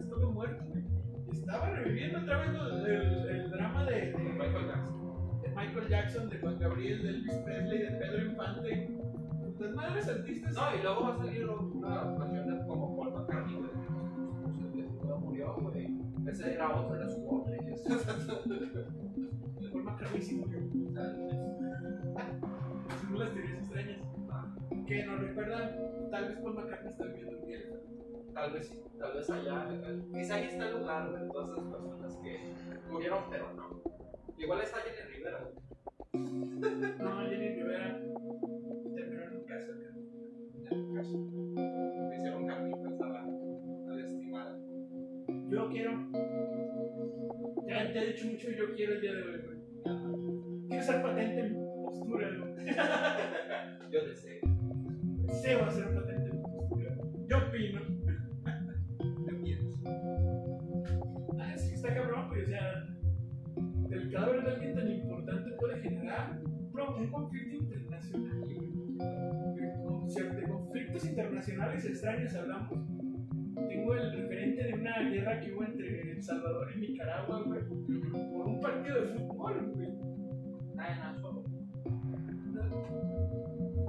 estaba muerto, güey. Estaba reviviendo otra vez el, el- el drama de, de Michael Jackson. de Michael Jackson, de Juan Gabriel, de Elvis Presley, de Pedro Infante. Las madres artistas. No, y luego va a salir una canción como Paul McCartney, güey. Pues no murió, güey. Ese era otro, era su hombre. Paul McCartney sí murió. Según las teorías extrañas. Que nos recuerdan, tal vez Paul McCartney está viviendo en Bielsa. Tal vez sí, tal vez allá. Quizá ahí está el lugar de todas esas personas que murieron, pero no. Igual está Jenny Rivera. No, Jenny Rivera terminó en un caso. En el caso. Le hicieron carnitas a la, a la estimada. Yo quiero. Ya te he dicho mucho, yo quiero el día de hoy, güey. Quiero ser patente en mi postura, güey. Yo deseo. Deseo ser patente en mi postura. Yo opino. ¿Qué piensas? Ah, sí, está cabrón, güey. O sea, el cadáver de alguien tan importante puede generar un conflicto internacional. De con- De conflictos internacionales extraños hablamos. Tengo el referente de una guerra que hubo entre El Salvador y Nicaragua, güey. Por un partido de fútbol, güey. Ay,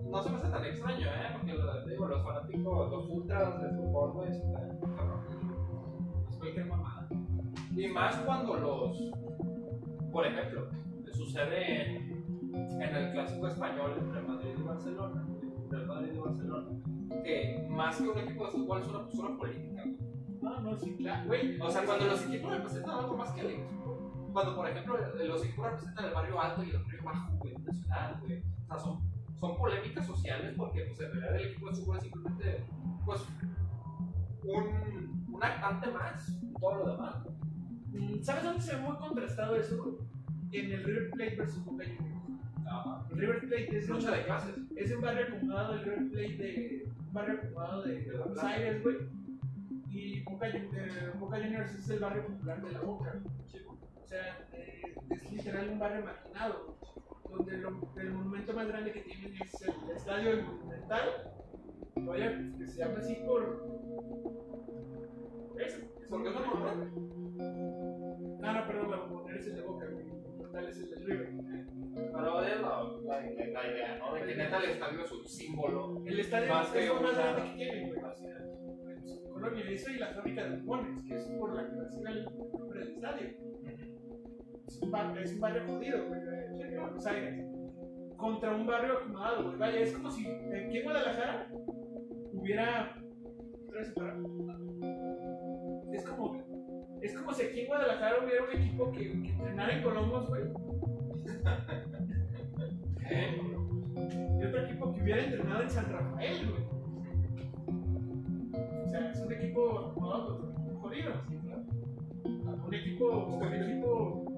no, se me hace tan extraño, ¿eh? Porque lo- digo, los fanáticos, los ultras de fútbol, güey, están cabrón. Es cualquier mamada. Y más cuando los. Por ejemplo, sucede en, en el clásico español entre Madrid y Barcelona, entre Madrid y Barcelona, que más que un equipo de fútbol es una postura política, güey. No, no, sí, claro, güey. O sea, cuando los equipos representan algo más que el equipo. Cuando, por ejemplo, los equipos representan el barrio alto y el barrio bajo, güey, la ciudad, güey. Sea, son, son polémicas sociales porque, pues, en realidad el equipo de fútbol es simplemente, pues, un, un actante más, todo lo demás. Mm, ¿Sabes dónde se ve muy contrastado eso? En el River Plate versus Boca Juniors. El River Plate es Lucha de clases. es un barrio acomodado, el River Plate de un barrio acomodado de, de Buenos Aires, güey. Y Boca, eh, Boca Juniors es el barrio popular de la Boca. O sea, eh, es literal un barrio marginado, donde lo- el monumento más grande que tienen es el estadio del Monumental. Vaya, que se llama así por. es ¿Por qué no monumento. No, no, perdón, la bombonera es el de Boca. El Monumental es el del River. Pero es la, la, la idea, ¿no? De que neta el estadio es un símbolo. El estadio Más es lo más grande que tienen, güey. Colonia. Eso y la fábrica de bombones, que es por la que recibe el nombre del estadio. Es un barrio, jodido, güey, de Buenos Aires. Contra un barrio acomodado, güey. Vaya, es como si aquí en Guadalajara hubiera. Es como. Es como si aquí en Guadalajara hubiera un equipo que, entrenara en Colombos, güey. Y otro equipo que hubiera entrenado en San Rafael, güey. O sea, es un equipo acomodado contra un jodido. Un equipo, un equipo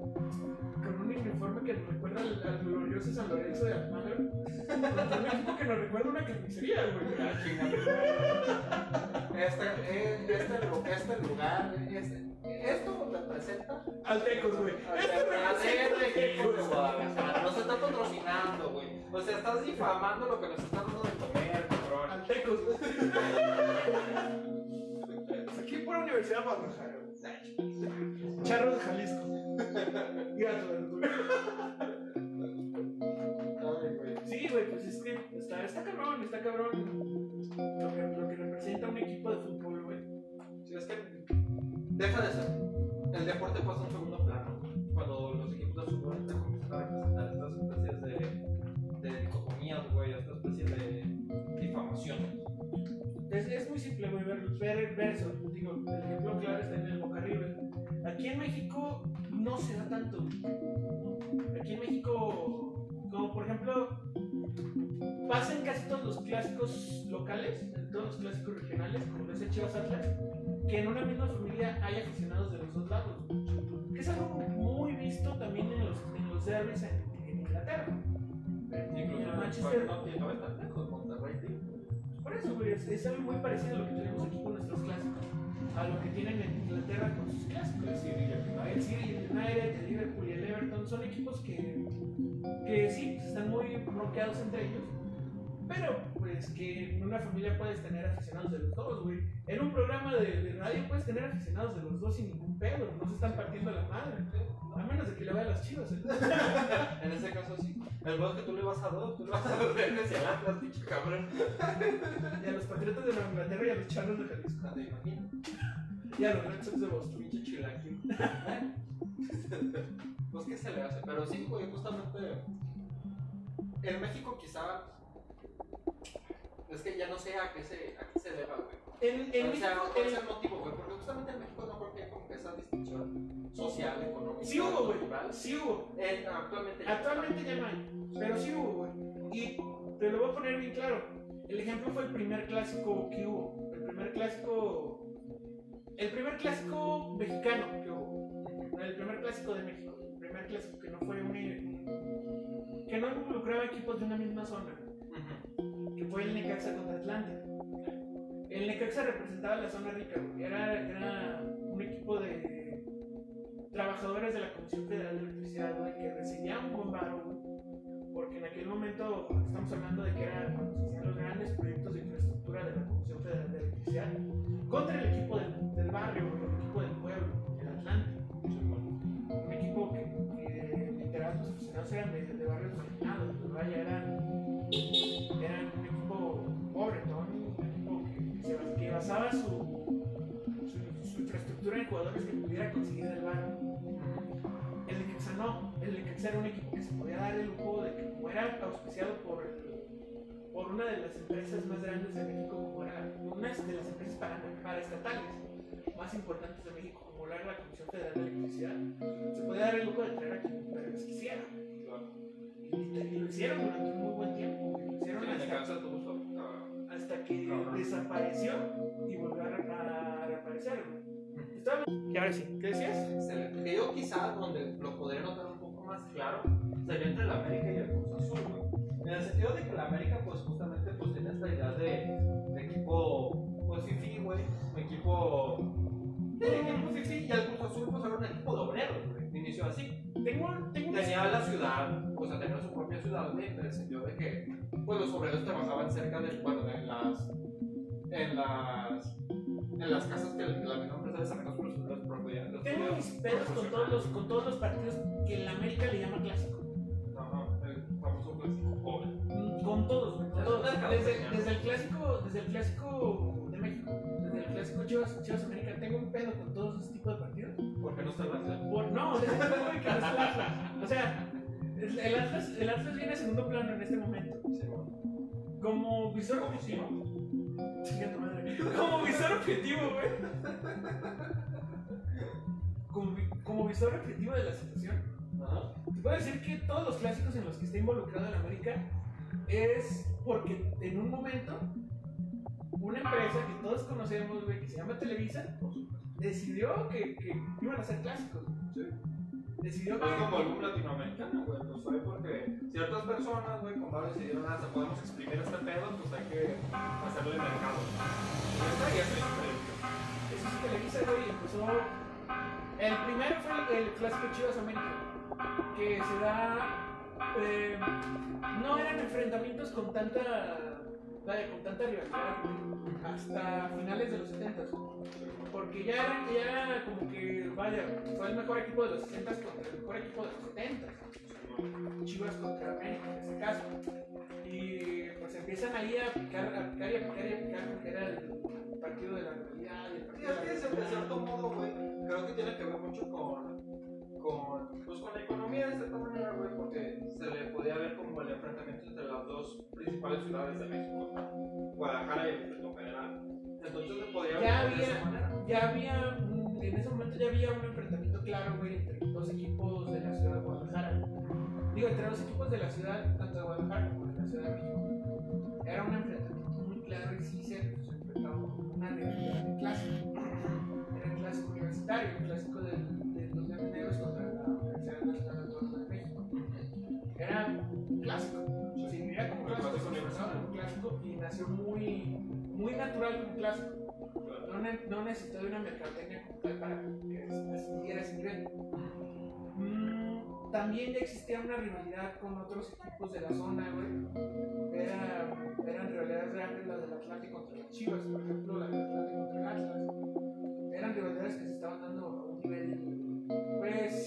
con un uniforme que nos recuerda al, al glorioso San Lorenzo de Almagro. Un equipo que nos recuerda una carnicería, güey. Este, eh, este, este lugar, este, esto representa Altecos, güey. Esto representa No se está patrocinando, güey. O sea, estás difamando lo que nos están dando de comer, cabrón. Altecos. Aquí por la Universidad de Guadalajara, güey. Charros de Jalisco. Sí, güey, pues es que está, está cabrón, está cabrón lo que, lo que representa un equipo de fútbol, güey. Sí, es que deja de ser. el deporte pasa un segundo Aquí en México no se da tanto. Aquí en México, como por ejemplo, pasa en casi todos los clásicos locales, todos los clásicos regionales, como lo es el Chivas Atlas, que en una misma familia hay aficionados de los dos lados. Que es algo muy visto también en los, en los derbis en, en Inglaterra. Incluso Manchester, no tiene no es tan lejos, Monterrey, por eso, güey, es, es algo muy parecido a lo que tenemos aquí con nuestros clásicos. A lo que tienen en Inglaterra con sus clásicos. El City y el. City, el United, el Liverpool y el Everton son equipos que, que sí, están muy bloqueados entre ellos. Pero, pues, que en una familia puedes tener aficionados de los dos, güey. En un programa de, de radio puedes tener aficionados de los dos sin ningún pedo. No se están partiendo la madre. A menos de que le vaya a las chivas. ¿eh? En ese caso sí. El juego es que tú le vas a dos, tú le vas a los verdes y al Atlas, pinche cabrón. Y a los Patriotas de Nueva Inglaterra y a los Charlos de Jalisco. ¿Te imaginas? Y a los Sox de Boston. Pinche chilaquín. Pues qué se le hace, pero sí, güey, justamente en México quizá es que ya no sé a qué se, a qué se deba, güey. En, en o sea, México, ¿cuál es en- el motivo, güey? Porque justamente en México no creo que hay como que esa distinción social, económica, sí hubo, güey. Sí hubo. En- actualmente ya Actualmente ya no hay, pero sí hubo, güey. Y te lo voy a poner bien claro. El ejemplo fue el primer clásico que hubo. El primer clásico. El primer clásico mexicano que hubo. El primer clásico de México. El primer clásico que no fue un. que no involucraba equipos de una misma zona. Que fue el Necaxa contra Atlante. El Necaxa representaba la zona rica. Era, era un equipo de trabajadores de la Comisión Federal de Electricidad, güey, que recibían un güey. Porque en aquel momento estamos hablando de que era cuando se hacían los grandes proyectos de infraestructura de la Comisión Federal de Electricidad contra el equipo del, barrio, el equipo del pueblo, el Atlante. Un equipo que, literal los aficionados eran de, de barrios marginados, vaya, eran, un equipo pobre, ¿no? un equipo que, basaba su, su, su infraestructura en jugadores que pudiera conseguir del barrio. El Necaxa no, el Necaxa era un equipo que se podía dar el lujo de que como era auspiciado por, el- por una de las empresas más grandes de México, como era una de las empresas para, paraestatales más importantes de México, como era la Comisión Federal de Electricidad, se podía dar el lujo de traer a quien vergas quisiera. Y, y lo hicieron durante un muy buen tiempo, y lo hicieron hasta, hasta que desapareció y volvió a, re- a reaparecer. Y ahora sí, ¿qué decías? Excelente. Que yo quizá donde lo podría notar un poco más claro sería entre la América y el. En el sentido de que la América, pues justamente, pues tiene esta idea de, de equipo, pues fifi, güey. Equipo. Sí, equipo fifi. Y el Cruz Azul, pues era un equipo de obreros, güey. Inició así. Tengo, tengo Tenía la ciudad, o sea, tenía su propia ciudad, güey, en el sentido de que, pues los obreros trabajaban cerca de, bueno, en las. En las. En las casas que la misma empresa de San Carlos los propiedad- los Tengo mis pedos con todos, los, con todos los partidos que en la América le llama clásico. Con todos, güey, todos. Desde, el clásico, desde el clásico de México, desde el clásico Chivas, Chivas América, tengo un pedo con todos esos tipos de partidos. ¿Por qué no está la Por, no, desde el de que no es el Atlas. O sea, el el Atlas, el Atlas viene a segundo plano en este momento. Como visor objetivo. Como visor objetivo, güey. Como, vi- como visor objetivo de la situación. Te puedo decir que todos los clásicos en los que está involucrado el América es porque en un momento una empresa que todos conocemos, güey, que se llama Televisa, decidió que, que iban a ser clásicos. Sí. Decidió que... Es como el boom latinoamericano, güey. Pues fue porque ciertas personas, güey, con varios decidieron, ah, podemos exprimir este pedo, pues hay que hacerlo de mercado. Y ya eso es Televisa, güey, y empezó... El primero fue el clásico Chivas América, que se da... eh, no eran enfrentamientos con tanta con tanta rivalidad hasta finales de los 70 porque ya era, ya era como que, vaya, fue el mejor equipo de los 60 contra el mejor equipo de los 70 Chivas contra América en este caso. Y pues empiezan ahí a picar, a picar y a picar y a picar porque era el partido de la realidad y el Sí, partido es de la de realidad. cierto modo, güey, creo que tiene que ver mucho con, con, pues, con la economía de cierta manera, güey, porque se le podía ver como el enfrentamiento entre las dos principales ciudades de México, Guadalajara y el Distrito Federal. Entonces se podía ver de esa había- manera. Ya había, en ese momento ya había un enfrentamiento claro, güey, entre dos equipos de la ciudad de Guadalajara. Digo, entre dos equipos de la ciudad, tanto de Guadalajara como de la ciudad de México. Era un enfrentamiento muy claro y sí se, con una rivalidad de clásico. Era el clásico universitario, el clásico del- de contra la Nacional de México. Era clásico. Se vivía como clásico, se expresaba como un clásico y nació muy, muy natural un clásico. No, ne- necesitó de una mercadotecnia para que ascendiera a ese nivel. También ya existía una rivalidad con otros equipos de la zona, güey. Era, eran rivalidades grandes las del Atlántico contra las Chivas, por ejemplo, la del Atlántico contra el Atlas. Eran rivalidades que se estaban dando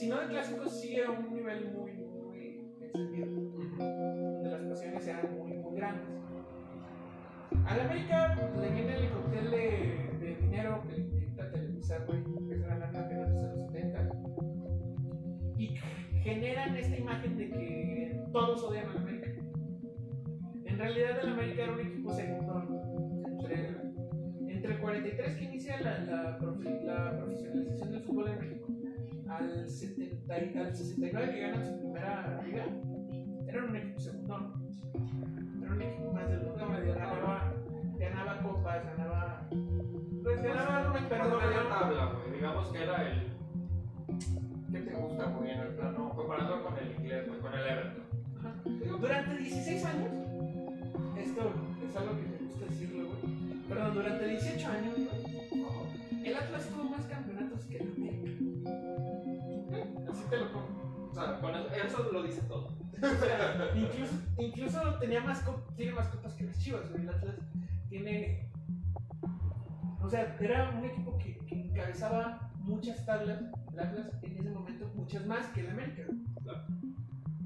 si no de clásicos, sí a un nivel muy, muy encendido. Donde las pasiones eran muy, muy grandes. A la América le viene el cóctel de, de dinero que le inyecta Televisa, güey, que es una lana que desde los 70 y generan esta imagen de que todos odian a la América. En realidad, el América era un equipo segundo entre, entre el 43 que inicia la, la, la profesionalización del fútbol en al, 70, y- al 69 que ganan su primera liga, era un equipo segundo. Era un equipo más del mundo, ganaba, ganaba copas, ganaba. Pues ganaba una Pero no media tabla, güey. Digamos que era el. ¿Qué te gusta, güey? En el plano, comparando con el inglés, güey, con el Everton. Durante 16 años, esto es algo que me gusta decirlo, güey. Perdón, durante 18 años, güey, el Atlas tuvo más campeonatos que el América. Te lo pongo. O sea, con eso, eso lo dice todo. O sea, incluso, incluso tenía más tiene más copas que las Chivas, güey. El Atlas tiene. O sea, era un equipo que, que encabezaba muchas tablas. El Atlas en ese momento, muchas más que el América. Claro.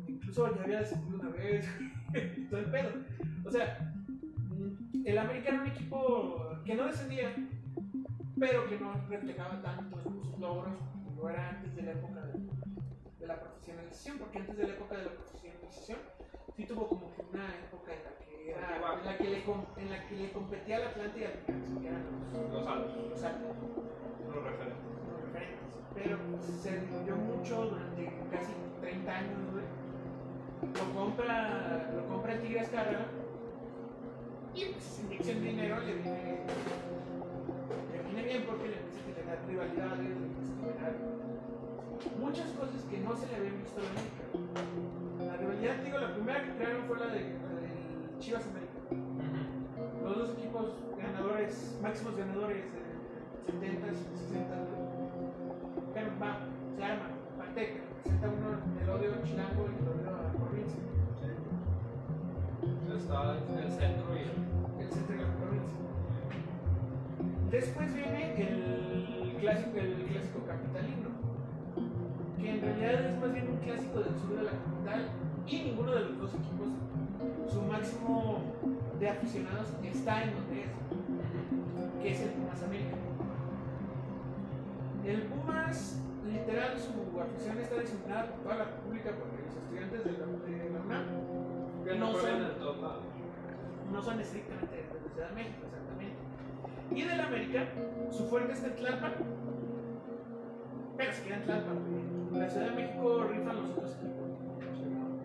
Incluso ya había descendido una vez. todo el pedo. O sea, el América era un equipo que no descendía, pero que no reflejaba tanto sus logros como lo era antes de la época de, de la profesionalización, porque antes de la época de la profesionalización sí tuvo como que una época en la que, era, en la que, le, en la que le competía al Atlante y al Picasso, que eran los, Los altos, los altos, los referentes. los referentes. Pero se diluyó mucho durante casi 30 años. Lo compra, lo compra el Tigres Carrera y pues inyección dinero le viene, le viene bien porque le empieza a generar rivalidades, le empieza a generar muchas cosas que no se le habían visto a América. La rivalidad, digo, la primera que crearon fue la de la Chivas América. Los dos equipos ganadores, máximos ganadores de 70 y 60, bueno, va, se arman, Manteca, presenta uno el odio chilango y el odio a provincia, Está el centro y el. el centro de la provincia. Después viene el clásico, el clásico capitalino, que en realidad es más bien un clásico del sur de la capital y ninguno de los dos equipos, su máximo de aficionados está en donde es, que es el Pumas América. El Pumas, literal, su afición está diseminada por toda la República porque los estudiantes de la, de la UNAM Que No no son- no son estrictamente de la Ciudad de México, exactamente. Y del América, su fuerte está en Tlalpan, pero se queda en Tlalpan. En la Ciudad de México rifan los otros equipos.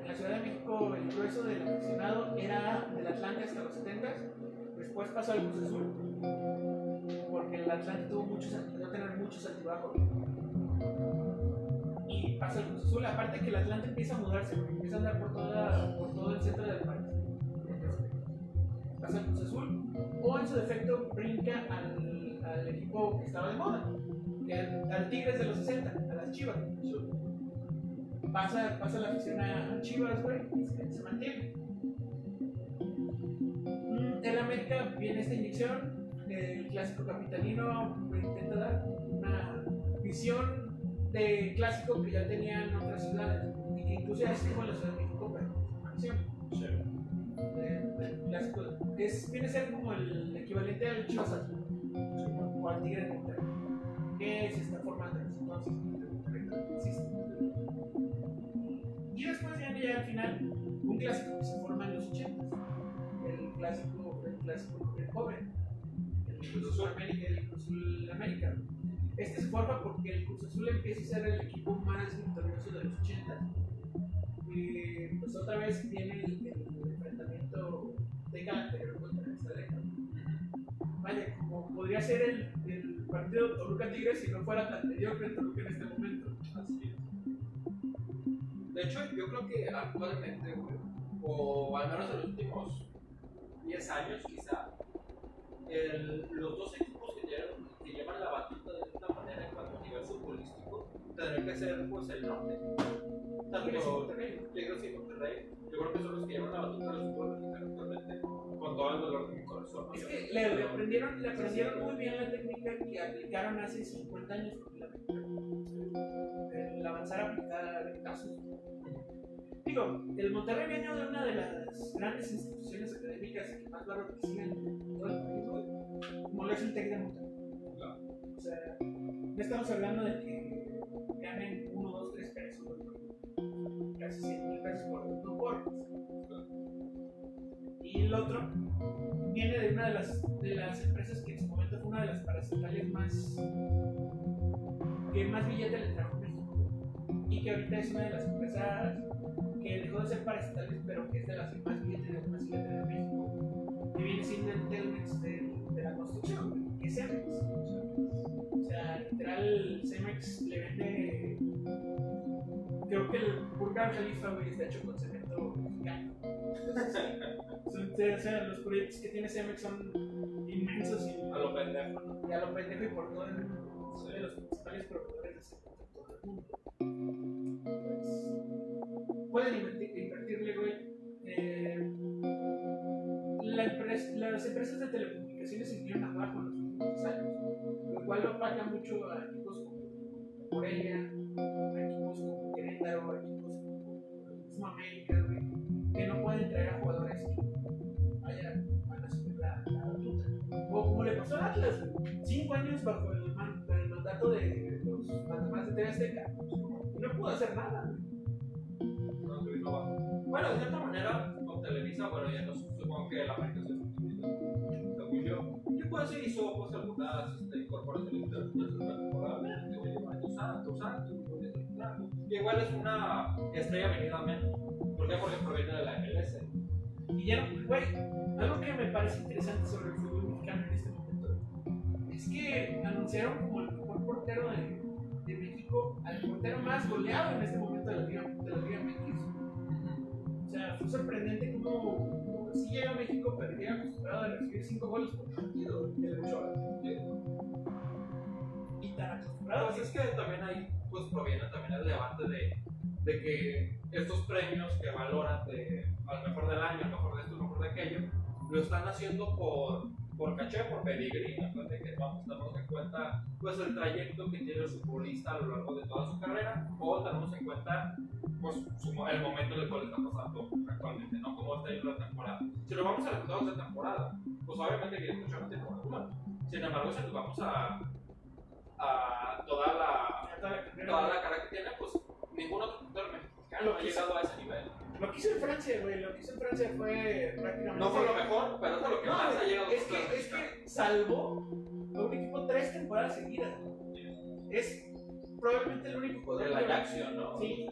En la Ciudad de México el grueso del aficionado era del Atlante hasta los 70 después pasó al Cruz Azul, porque el Atlante tuvo muchos, a tener muchos altibajos. Y pasa al Cruz Azul, aparte que el Atlante empieza a mudarse, empieza a andar por, toda, por todo el centro del país. Pasa al Cruz Azul. O en su defecto brinca al, al equipo que estaba de moda, al, al Tigres de los 60, a las Chivas. Pasa, pasa la afición a, Chivas, güey, se, se mantiene. Mm, el América viene esta inyección, el clásico capitalino intenta dar una visión de clásico que ya tenían otras ciudades incluso ya es como la Ciudad de México, pero expansión. del- del clásico es, viene a ser como el equivalente al Chivas o al Tigre de Monterrey, que se está formando en ese entonces. Y después viene ya al final un clásico que se forma en los 80 el clásico, el clásico el joven, el Cruz Azul América, el Cruz Azul América. Este se forma porque el Cruz Azul empieza a ser el equipo más victorioso de los 80 y pues otra vez viene el, el enfrentamiento de carácter contra esta década. Vaya, como podría ser el partido Toluca Tigres si no fuera tan mediocre Toluca en este momento. Así es. De hecho, yo creo que actualmente, güey, o al menos en los últimos 10 años quizá, el- los dos equipos que llevan, que llevan la batuta de esta manera en cuanto a nivel futbolístico tendrían que ser pues el norte. Tanto Monterrey. Tigres y Monterrey, yo creo que son los que llevan la batuta del fútbol mexicano actualmente, con todo el dolor de mi corazón. Es que le, aprendieron, le aprendieron muy bien la técnica que aplicaron hace 50 años con la El avanzar a aplicar casos. Digo, el Monterrey viene de una de las grandes instituciones académicas que más valor reciben en todo el país, como lo es el TEC de Monterrey. O sea, no estamos hablando de que ganen 1, 2, 3 pesos, casi 100 mil pesos por no por. Y el otro viene de una de las, de las empresas que en su momento fue una de las parastatales más que más billete le trajo a México. Y que ahorita es una de las empresas que dejó de ser parastatales pero que es de las que más billete de más billete de México. Que viene siendo el Telmex de, de la construcción que es Cemex. O sea literal Cemex le vende creo que el Burj Khalifa güey está hecho con cemento mexicano son- o sea, los proyectos que tiene Cemex son inmensos y A lo pendejo, y a lo pendejo y por todo el son de los principales proveedores de cemento en todo el mundo. Pues, pueden invertir, invertirle, güey. Eh, la empresa- las empresas de telecomunicaciones se vinieron abajo en los últimos años, lo cual opaca mucho a equipos como Morelia, a equipos como Querétaro, a equipos como el mismo América, güey, que no pueden traer a jugadores vaya, van a subir la, batuta. O como le pasó al Atlas, cinco años bajo el, man- el mandato de los mandamases de TV Azteca, y no pudo hacer nada. Bueno, de cierta manera, con Televisa, bueno, ya no supongo que la América se yo, que pues se hizo pues algunas este, corporaciones internacionales en la temporada, de Santos, Santos, pues, eso, claro. Que igual es una estrella venida menos, ¿por qué? Porque proviene de la MLS. Y ya, güey, algo que me parece interesante sobre el fútbol mexicano en este momento es que anunciaron como el mejor portero de, de México al portero más goleado en este momento de la Liga, de la Liga MX. O sea, fue sorprendente cómo sí llega a México, pero llega acostumbrado a recibir 5 goles por partido. El Ochoa. Y tan acostumbrado Pues es que también ahí pues proviene también debate de, de que estos premios que valoran de al mejor del año, al mejor de esto, al mejor de aquello, lo están haciendo por, por caché, por pedigrí, acuérdate que vamos, tenemos en cuenta pues el trayecto que tiene el futbolista a lo largo de toda su carrera, o tenemos en cuenta pues su- el momento en el cual está pasando actualmente, ¿no? Cómo está yendo la temporada. Si lo vamos a resultados de temporada, pues obviamente que mucho no tiene problema. Sin embargo, si nos vamos a, a toda la toda la carrera. toda la cara que tiene, pues ningún otro portero mexicano ha llegado a ese nivel. Lo que hizo en Francia, güey, lo que hizo en Francia fue prácticamente. No fue lo mejor, pero es lo que No, más ha llegado es que, es que salvó a un equipo tres temporadas seguidas. Es probablemente el único jugador. El Ajaxio, ¿no? Sí.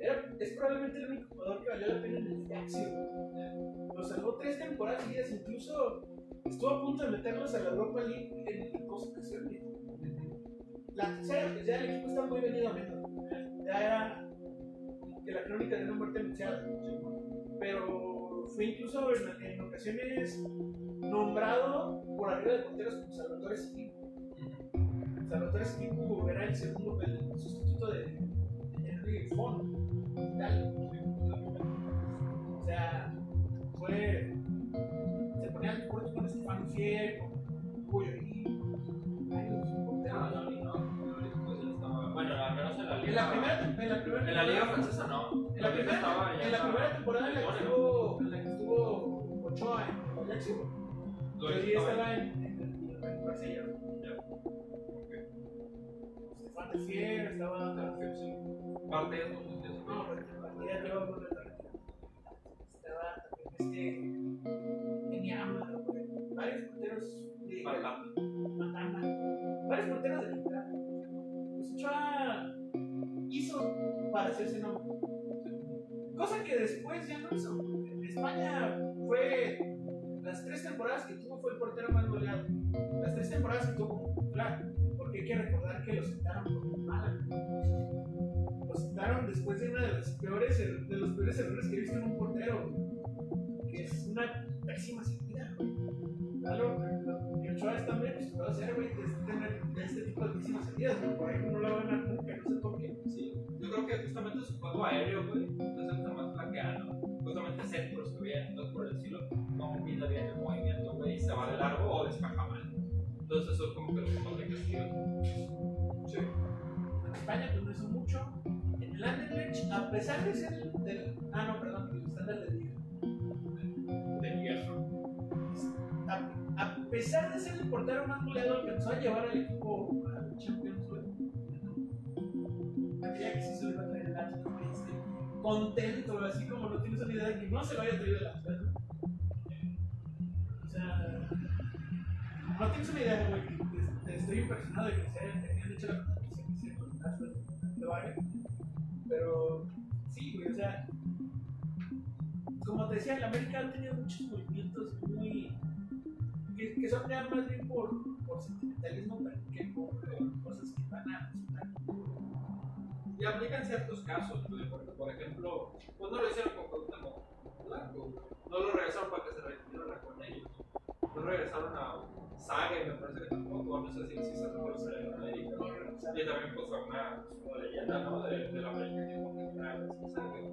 Era- es probablemente el único jugador que valió la pena en el Ajaxio. Lo salvó tres temporadas seguidas, incluso estuvo a punto de meterlos a la Europa League en dos ocasiones. La tercera, pues ya el equipo está muy venido a menos. Ya era que la crónica de una muerte anunciada. Pero fue incluso en, ocasiones nombrado por arriba de porteros como Salvatore Schick. Salvatore Schick era el segundo, el sustituto de, Henry. Italia. O sea, fue. Se ponían liga. En la primera, en la primera En la liga francesa no. En la, primera, estaba en la estaba- primera temporada en la que estuvo, en la que estuvo Ochoa en Ajax, ahí estaba- estaba en, en, Marsella. Estefan de Fier, estaba. Parte de eso, pues, eso. No, luego con la Estaba también este. Güey. Varios porteros de. Matamba. Matamba. Varios porteros de Liga. Pues Ochoa hizo para hacerse nombre. Cosa que después ya no hizo. En España fue. Las tres temporadas que tuvo fue el portero más goleado. Las tres temporadas que tuvo titular. Porque hay que recordar que lo sentaron por mala. Lo sentaron después de uno de los peores, de los peores errores que he en un portero. Que es una pésima salida, güey. Ochoa está muy acostumbrado a hacer, güey, es tener este tipo de pésimas salidas, güey. Por ahí no lo van a nunca, no sé por qué. Sí, yo creo que justamente su juego aéreo, güey, es el que más flaqueano. Justamente centros que vienen, entonces por el estilo, no mide bien el movimiento, güey, y se va de largo o despeja mal. Entonces eso es como que lo que más le castiga. Sí. En España pues no hizo mucho. En el Anderlecht, a pesar de ser el del... Ah, no, portero más goleado, alcanzó a llevar al equipo a Champions League. Creía que sí se lo iba a traer el Atlas, este, contento, así como no tienes una idea de que no se lo haya traído el Atlas. ¿no? O sea, no tienes una idea, güey, que estoy impresionado de que se hayan hecho la competencia que hicieron con el Atlas de Vaga. Pero sí, güey, o sea, como te decía, el América ha tenido muchos movimientos muy. Que, que son ya más bien por, por sentimentalismo que por cosas que van a resultar. Y aplican ciertos casos, por ejemplo, pues no lo hicieron con Cuauhtémoc güey. no lo regresaron para que se retirara con ellos. No regresaron a Sague, me parece que tampoco, no sé si si se regresa en América. Y también pues fue una, una leyenda, ¿no? De, de la América que era Sague.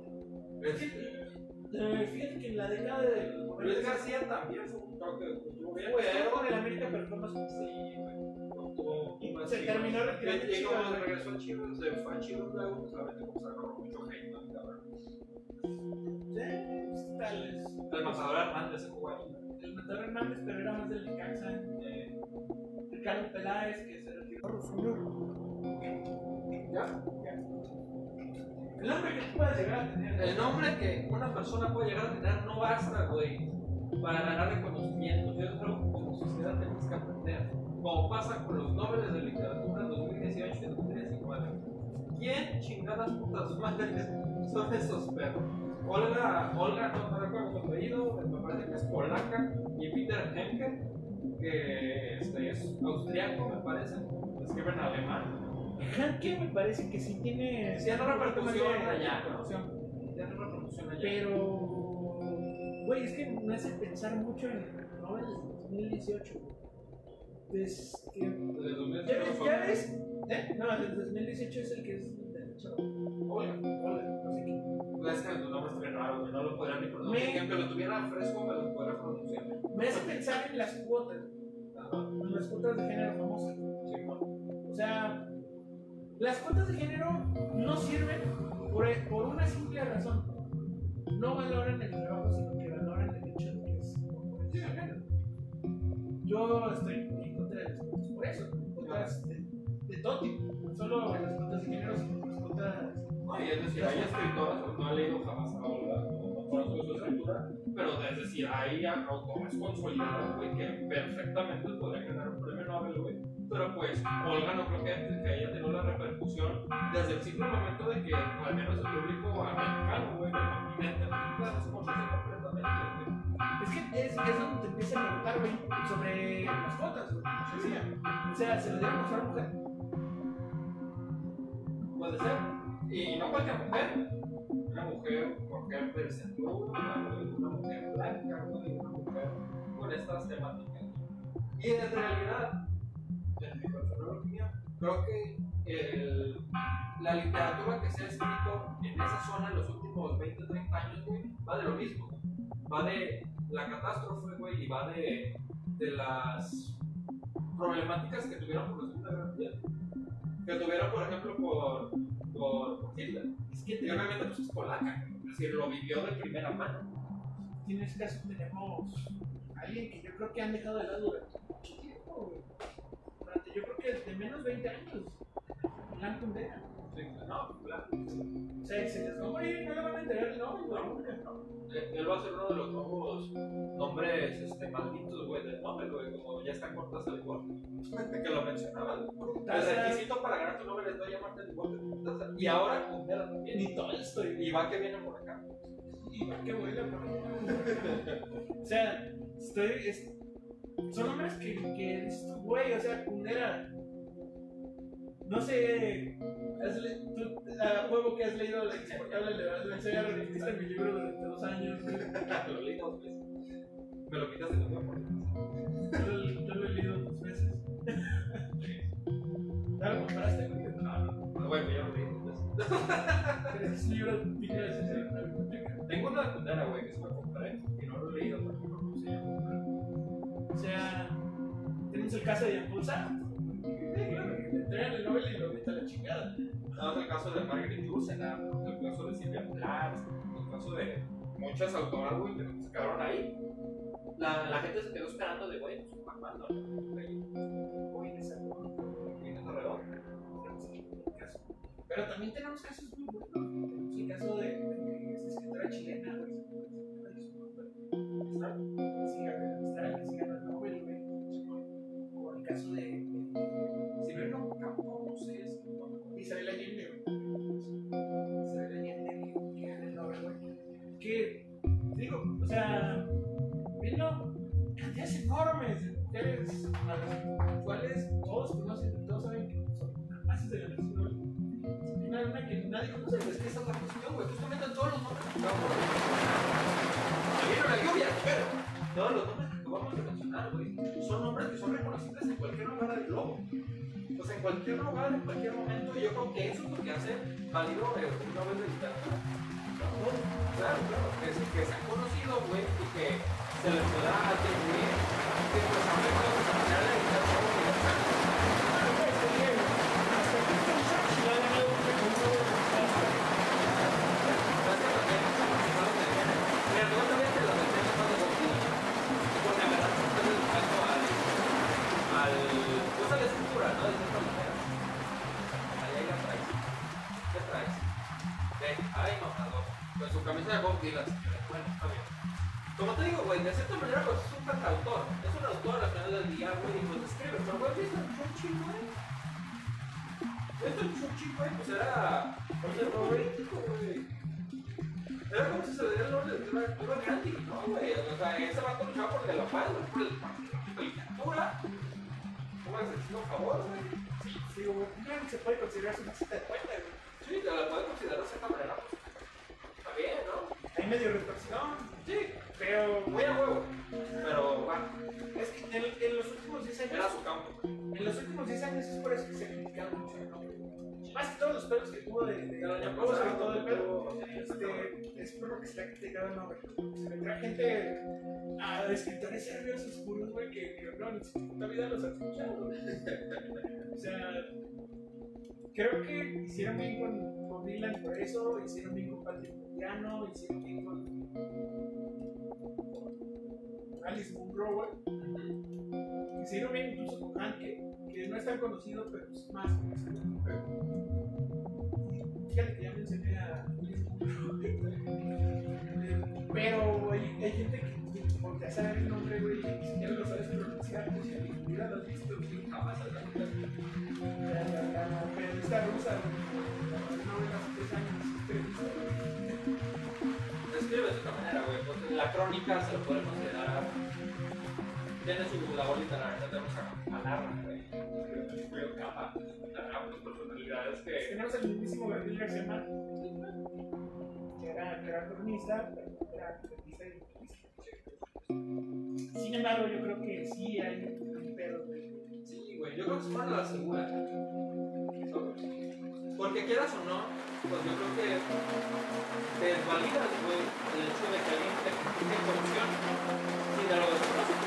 Este, Eh, fíjate que en la década del. Luis García también fue un toque, pues, estuvo bien, Estuvo con el América, pero fue más sí, güey, se Chivas. terminó retirando Y- como regresó a Chivas, se fue a Chivas luego, pues obviamente como se agarró mucho hate, ¿no? Sí, tal vez. El matador Hernández se jugó ahí. El Matador Hernández, pero era más del Necaxa. Eh, Ricardo Peláez, que se retiró. ¿Ya? El nombre que tú puedas llegar a tener. El nombre que una persona puede llegar a tener no basta, güey, para ganar reconocimientos. Yo algo que como sociedad tenemos que aprender. Como pasa con los Nobel de Literatura 2018 y 2019. ¿Quién chingadas putas madres son esos perros? Olga, Olga, no me recuerdo su apellido, me parece que es polaca, y Peter Henke, que este, es austriaco, me parece, escribe en alemán. Hanke me parece que sí tiene. Sí, tiene repercusión allá, ¿no? repercusión. Allá. Pero. Güey, es que me hace pensar mucho en el Nobel del 2018. güey. Es que. Desde el 2018 ¿Ya ves? ¿Ya ves? ¿Eh? No, el 2018 es el que es el. Olga. Hola, no sé qué. Es que tu nombre está bien raro, güey, no lo podría ni pronunciar. Me- Aunque lo tuviera fresco, me lo podría pronunciar. Me hace pensar en las cuotas. Ajá. en las cuotas de género famosas. Sí, ¿no? O sea, las cuotas de género no sirven por, por una simple razón. No valoran el trabajo, sino que valoran el hecho de que es. Yo estoy en contra de las cuotas por eso. Cuotas de, de todo tipo. Solo las cuotas de género, sino las cuotas. No, y es decir, hay escritoras, no he leído jamás a no conozco su escritura, decir, hay autores consolidados, güey, que perfectamente podrían ganar un premio Nobel, güey. Pero pues, Olga no creo que, que haya tenido la repercusión desde el simple momento de que, al menos el público americano, güey, del continente, la desconoce completamente, güey. Es que es, es donde te empieza a preguntar, güey, sobre las cuotas, güey. Sencilla. O sea, ¿se lo dieron a una mujer? Puede ser. Y no cualquier mujer. Una mujer, mujer del centro, una, mujer blanca, una mujer con estas temáticas. Y en realidad, en mi personal opinión, creo que el- la literatura que se ha escrito en esa zona en los últimos 20, 30 años, güey, va de lo mismo. Va de la catástrofe, güey, y va de, de las problemáticas que tuvieron por la Segunda Guerra. Que tuvieron, por ejemplo, por, Es que Y te- obviamente pues es polaca, es decir, lo vivió de primera mano. en este caso tenemos a alguien que yo creo que han dejado de lado durante mucho tiempo. Durante yo creo que de menos 20 años. No, claro. O sea, se les va a morir, no le van a enterar el nombre, güey. ¿no? Eh, Él va a ser uno de los nuevos nombres este, malditos, güey, del nombre, güey, como ya está Cortázar igual. que lo mencionaban. El requisito para ganar tu nombre es no llamarte igual que. Y ahora. Ni Tolstoy, Y va que viene por acá. Y va que vuela por allá. O sea, estoy. es- son nombres que, que güey, o sea, Kundera. No sé. Has le- tú, a huevo que has leído la insoportable de la enseña repetiste mi libro durante dos años. lo leí dos veces. Me lo quitaste con por Yo, lo- yo lo he leído dos veces. ¿Ya lo compraste? No, no. Bueno, ya lo leí dos veces. Es un libro de en biblioteca. Tengo una de Kundera, güey, que se me compré y no lo he leído porque no lo sé. O sea, tenemos el caso de Yampulsa. El Nobel y lo la chingada. No, el caso de Margaret Ursenap, el caso de Silvia Plath, el caso de muchas autoras, güey, que se quedaron ahí. La, gente se quedó esperando de, güey, pues, ¿para cuándo? Uy, en ¿Tienes alrededor? Pero también tenemos casos muy buenos. Leopard, güey, el partido de literatura. ¿Cómo les exijo un favor, güey? Sí, güey, se puede considerar su cita de poeta, güey. Sí, te la puedes considerar de cierta manera, pues. Está bien, ¿no? Hay medio retorsión, Sí, pero, muy a huevo. Pero, bueno, es que en, en los últimos 10 años. era su campo. En los últimos 10 años es por eso que se criticaron mucho nombre. Más que todos los pedos que tuvo de, de, de sobre pasado, todo el tuvo- este, es por lo que ha criticado el nombre. Se le trae gente a escritores serbios oscuros, güey, que, que no, ni su puta vida los ha escuchado. o sea, creo que hicieron bien con, con Dylan por eso, hicieron bien con Patrick Modiano, hicieron bien con, con Alice Munro, güey. Hicieron bien incluso con Hank, que, no es tan conocido, pero es más conocido. Fíjate que ya a Alice Munro. Eh, Pero hay, hay gente que, que por ya saber el nombre, güey, ni siquiera lo sabes pronunciar, pues si a mi vida lo has visto, güey, jamás has la, la periodista rusa, güey, la novela hace tres años, es periodista, güey. Escribe de esta manera, güey. Pues la crónica se lo puede considerar. Tiene su labor literaria, no tenemos a, a Tenemos al mismísimo Gabriel García que era, que era cronista, era y novelista. Sin embargo, yo creo que sí hay un pedo. Sí, güey, yo creo que se van a la segura. Porque quieras o no, pues yo creo que te desvalidas, güey, el hecho de que alguien te critique corrupción y de lo desconoce,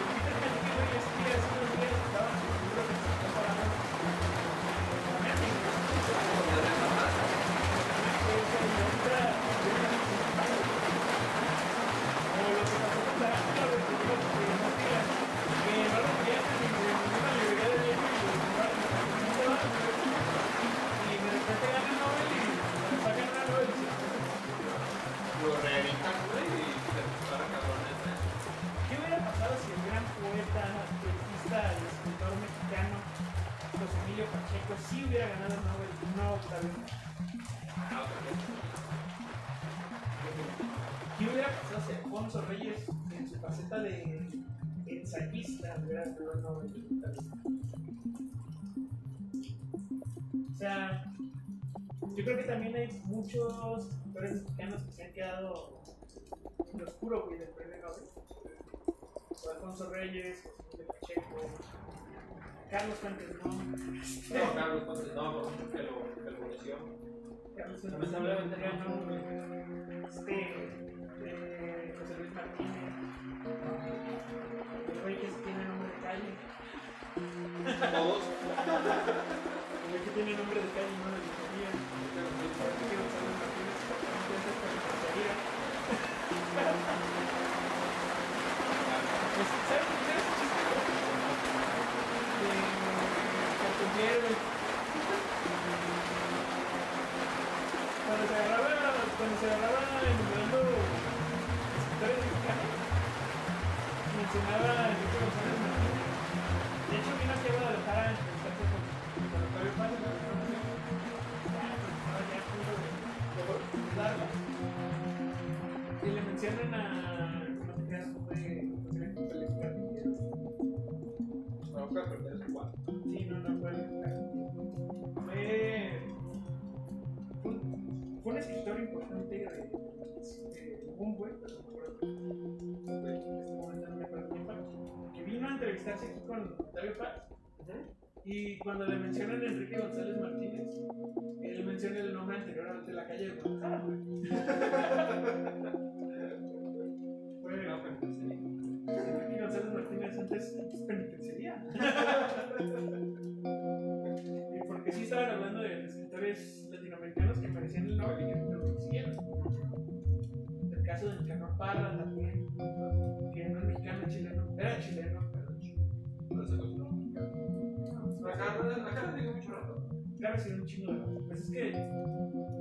sea, yo creo que también hay muchos escritores mexicanos que se han quedado en lo oscuro, güey, del premio Nobel. Alfonso Reyes, José Pacheco, Carlos Fuentes, ¿no? No, Carlos, entonces, no, no, que lo, que lo conoció. Carlos Fuentes, no. ¿no? Este, eh, José Luis Martínez, el que tiene nombre de calle, Todos. que tiene nombre de calle, no de ¿sabes Que vino a entrevistarse aquí con Octavio Paz. Y cuando le mencionan a Enrique González Martínez, él menciona el nombre anterior de la calle de Guadalajara, Enrique González Martínez antes es penitenciaría. y porque sí estaban hablando de escritores latinoamericanos que merecían el Nobel El caso del Carlos Parra también, que no es mexicano, chileno. Era chileno, pero no se lo Acá, acá no digo mucho rato. claro, sí, un chingo de Pues es que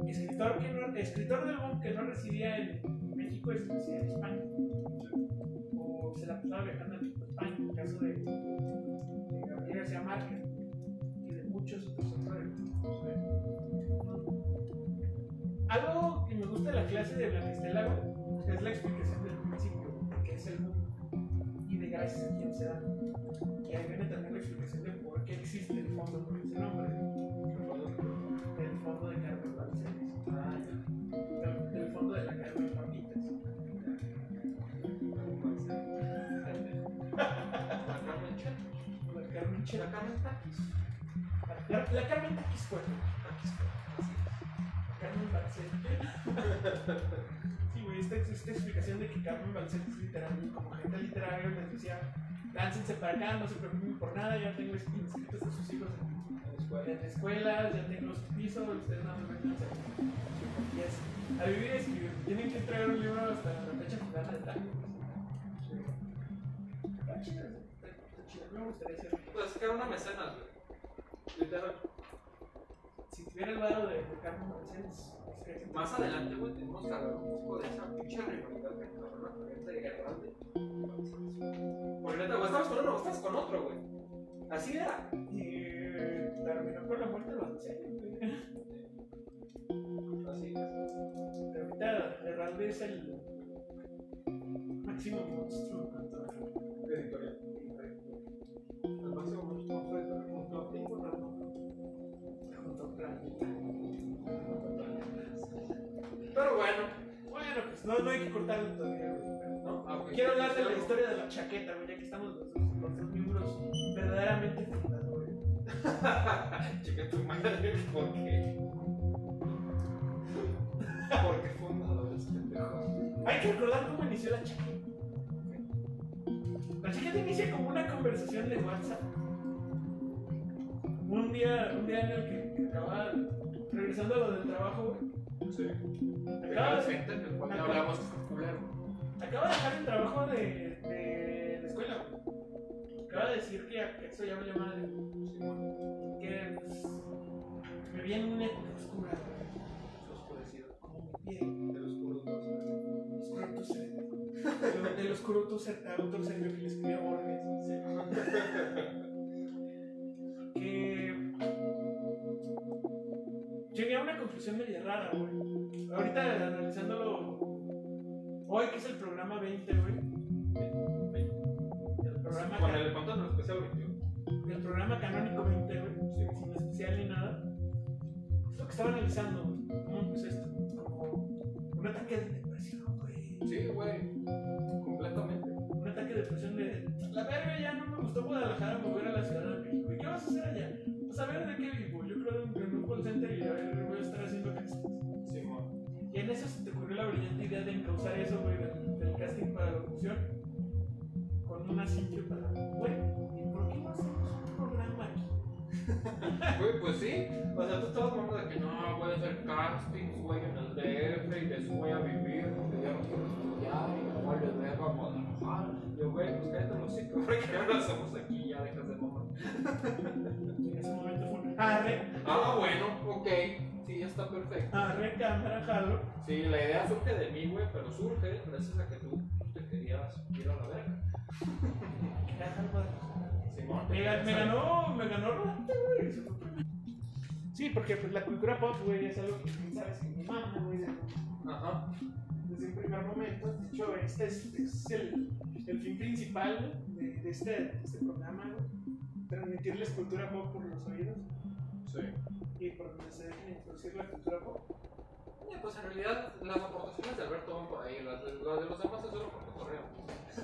escritor, que no, escritor del boom que no residía en México es residía en España. O se la pasaba viajando en España, en el caso de, de Gabriel García Márquez y de muchos otros autores. Algo que me gusta de la clase de Blanquistela es la explicación del principio, que es el boom y de gracias a quién se da. Y ahí viene también la explicación de por qué existe el fondo con ese nombre. El fondo de Carmen Balcells. Ah, ya. El, el fondo de la Carmen Papitas. La Carmen Chet. La Carmen Che- La Carmen Taquis. La, Carmen Taquis fue. Taquis fue. Carmen. Esta, explicación de que Carmen Balcells literalmente, como agente literario, les decía: láncense para acá, no se preocupen por nada, ya tengo inscritos a sus hijos en, es. En la escuela. en escuelas, ya tengo su piso, ustedes nada más vengan a es, a vivir y escribir. Tienen que entregar un libro hasta la fecha final del año. Está. Me gustaría ser. Pues que una mecenas, güey. Literal. Si tuviera el lado de, de Carmen Balcells, es que Más adelante, güey, tenemos que hablar un poco de esa pinche rivalidad que cabrona con entre Herralde. Porque neta, o estabas con uno o estabas con otro, güey. Así era. Y eh, terminó con la muerte de Balcells, güey. Así es. Pero ahorita Herralde es el máximo monstruo no, no hay que cortarlo todavía, güey. ¿no? Ah. Quiero hablar de la historia de la chaqueta, güey, ya que estamos los dos, los dos miembros verdaderamente fundadores. Chica tu madre, ¿por qué? ¿Por qué fundadores pendejos? Hay que recordar cómo inició la chaqueta. La chaqueta inicia como una conversación de WhatsApp. Un día, un día en el que, que acababa regresando a lo del trabajo, güey. Sí. Acaba de, gente en el cual no hablamos culero. acaba de dejar el trabajo de, de la escuela. Acaba de decir que, eso ya vale madre. Que pues, me vi en una época oscura. Oscurecido. Como mi. De puros dos. Oscuro tu ser. De Del oscuro tu ser, autor serio que le escribió Borges. Que. Llegué a una conclusión medio rara, güey. Ahorita analizándolo Hoy, que es el programa 20, güey. El programa, Con el contando el especial 21. el programa canónico 20, güey. Sin especial ni nada. Es lo que estaba analizando, güey. ¿Cómo empezó esto? Como un ataque de depresión, güey. Sí, güey. Completamente. Un ataque de depresión de. La verga, ya no me gustó Guadalajara, me voy a la Ciudad de México. ¿Y qué vas a hacer allá? A ver de qué vivo. Yo creo en en un call center y a ver, voy a estar haciendo casting. Simón. Y en eso se te ocurrió la brillante idea de encauzar eso, güey, del, del casting para locución con una simple palabra. Güey, ¿y por qué no hacemos un programa aquí? Güey, pues sí. O sea, tú estabas hablando de que no, voy a hacer castings, güey, en el DF y de eso voy a vivir porque ya no quiero estudiar y no voy a ver a Guadalajara. Yo, güey, pues cállate los hocico, porque ya lo hacemos aquí, ya dejas de mamar. Arre, Ah, bueno, ok. Sí, ya está perfecto. arre, cámara, jalo. Sí, la idea surge de mí, güey, pero surge gracias a que tú te querías ir a la verga. Simón. Me, ga- me ganó, me ganó Rolante, güey. Sí, porque pues, la cultura pop, güey, es algo que tú sabes que mi mamá, güey, Ajá. desde un primer momento. De hecho, este es, es el, el fin principal de, de este, de este programa, güey. Transmitirles cultura pop por los oídos Sí. y por donde se dejen introducir la cultura pop. Eh, Pues en realidad las aportaciones de Alberto van por ahí, las de, las de los demás es solo por cotorreo.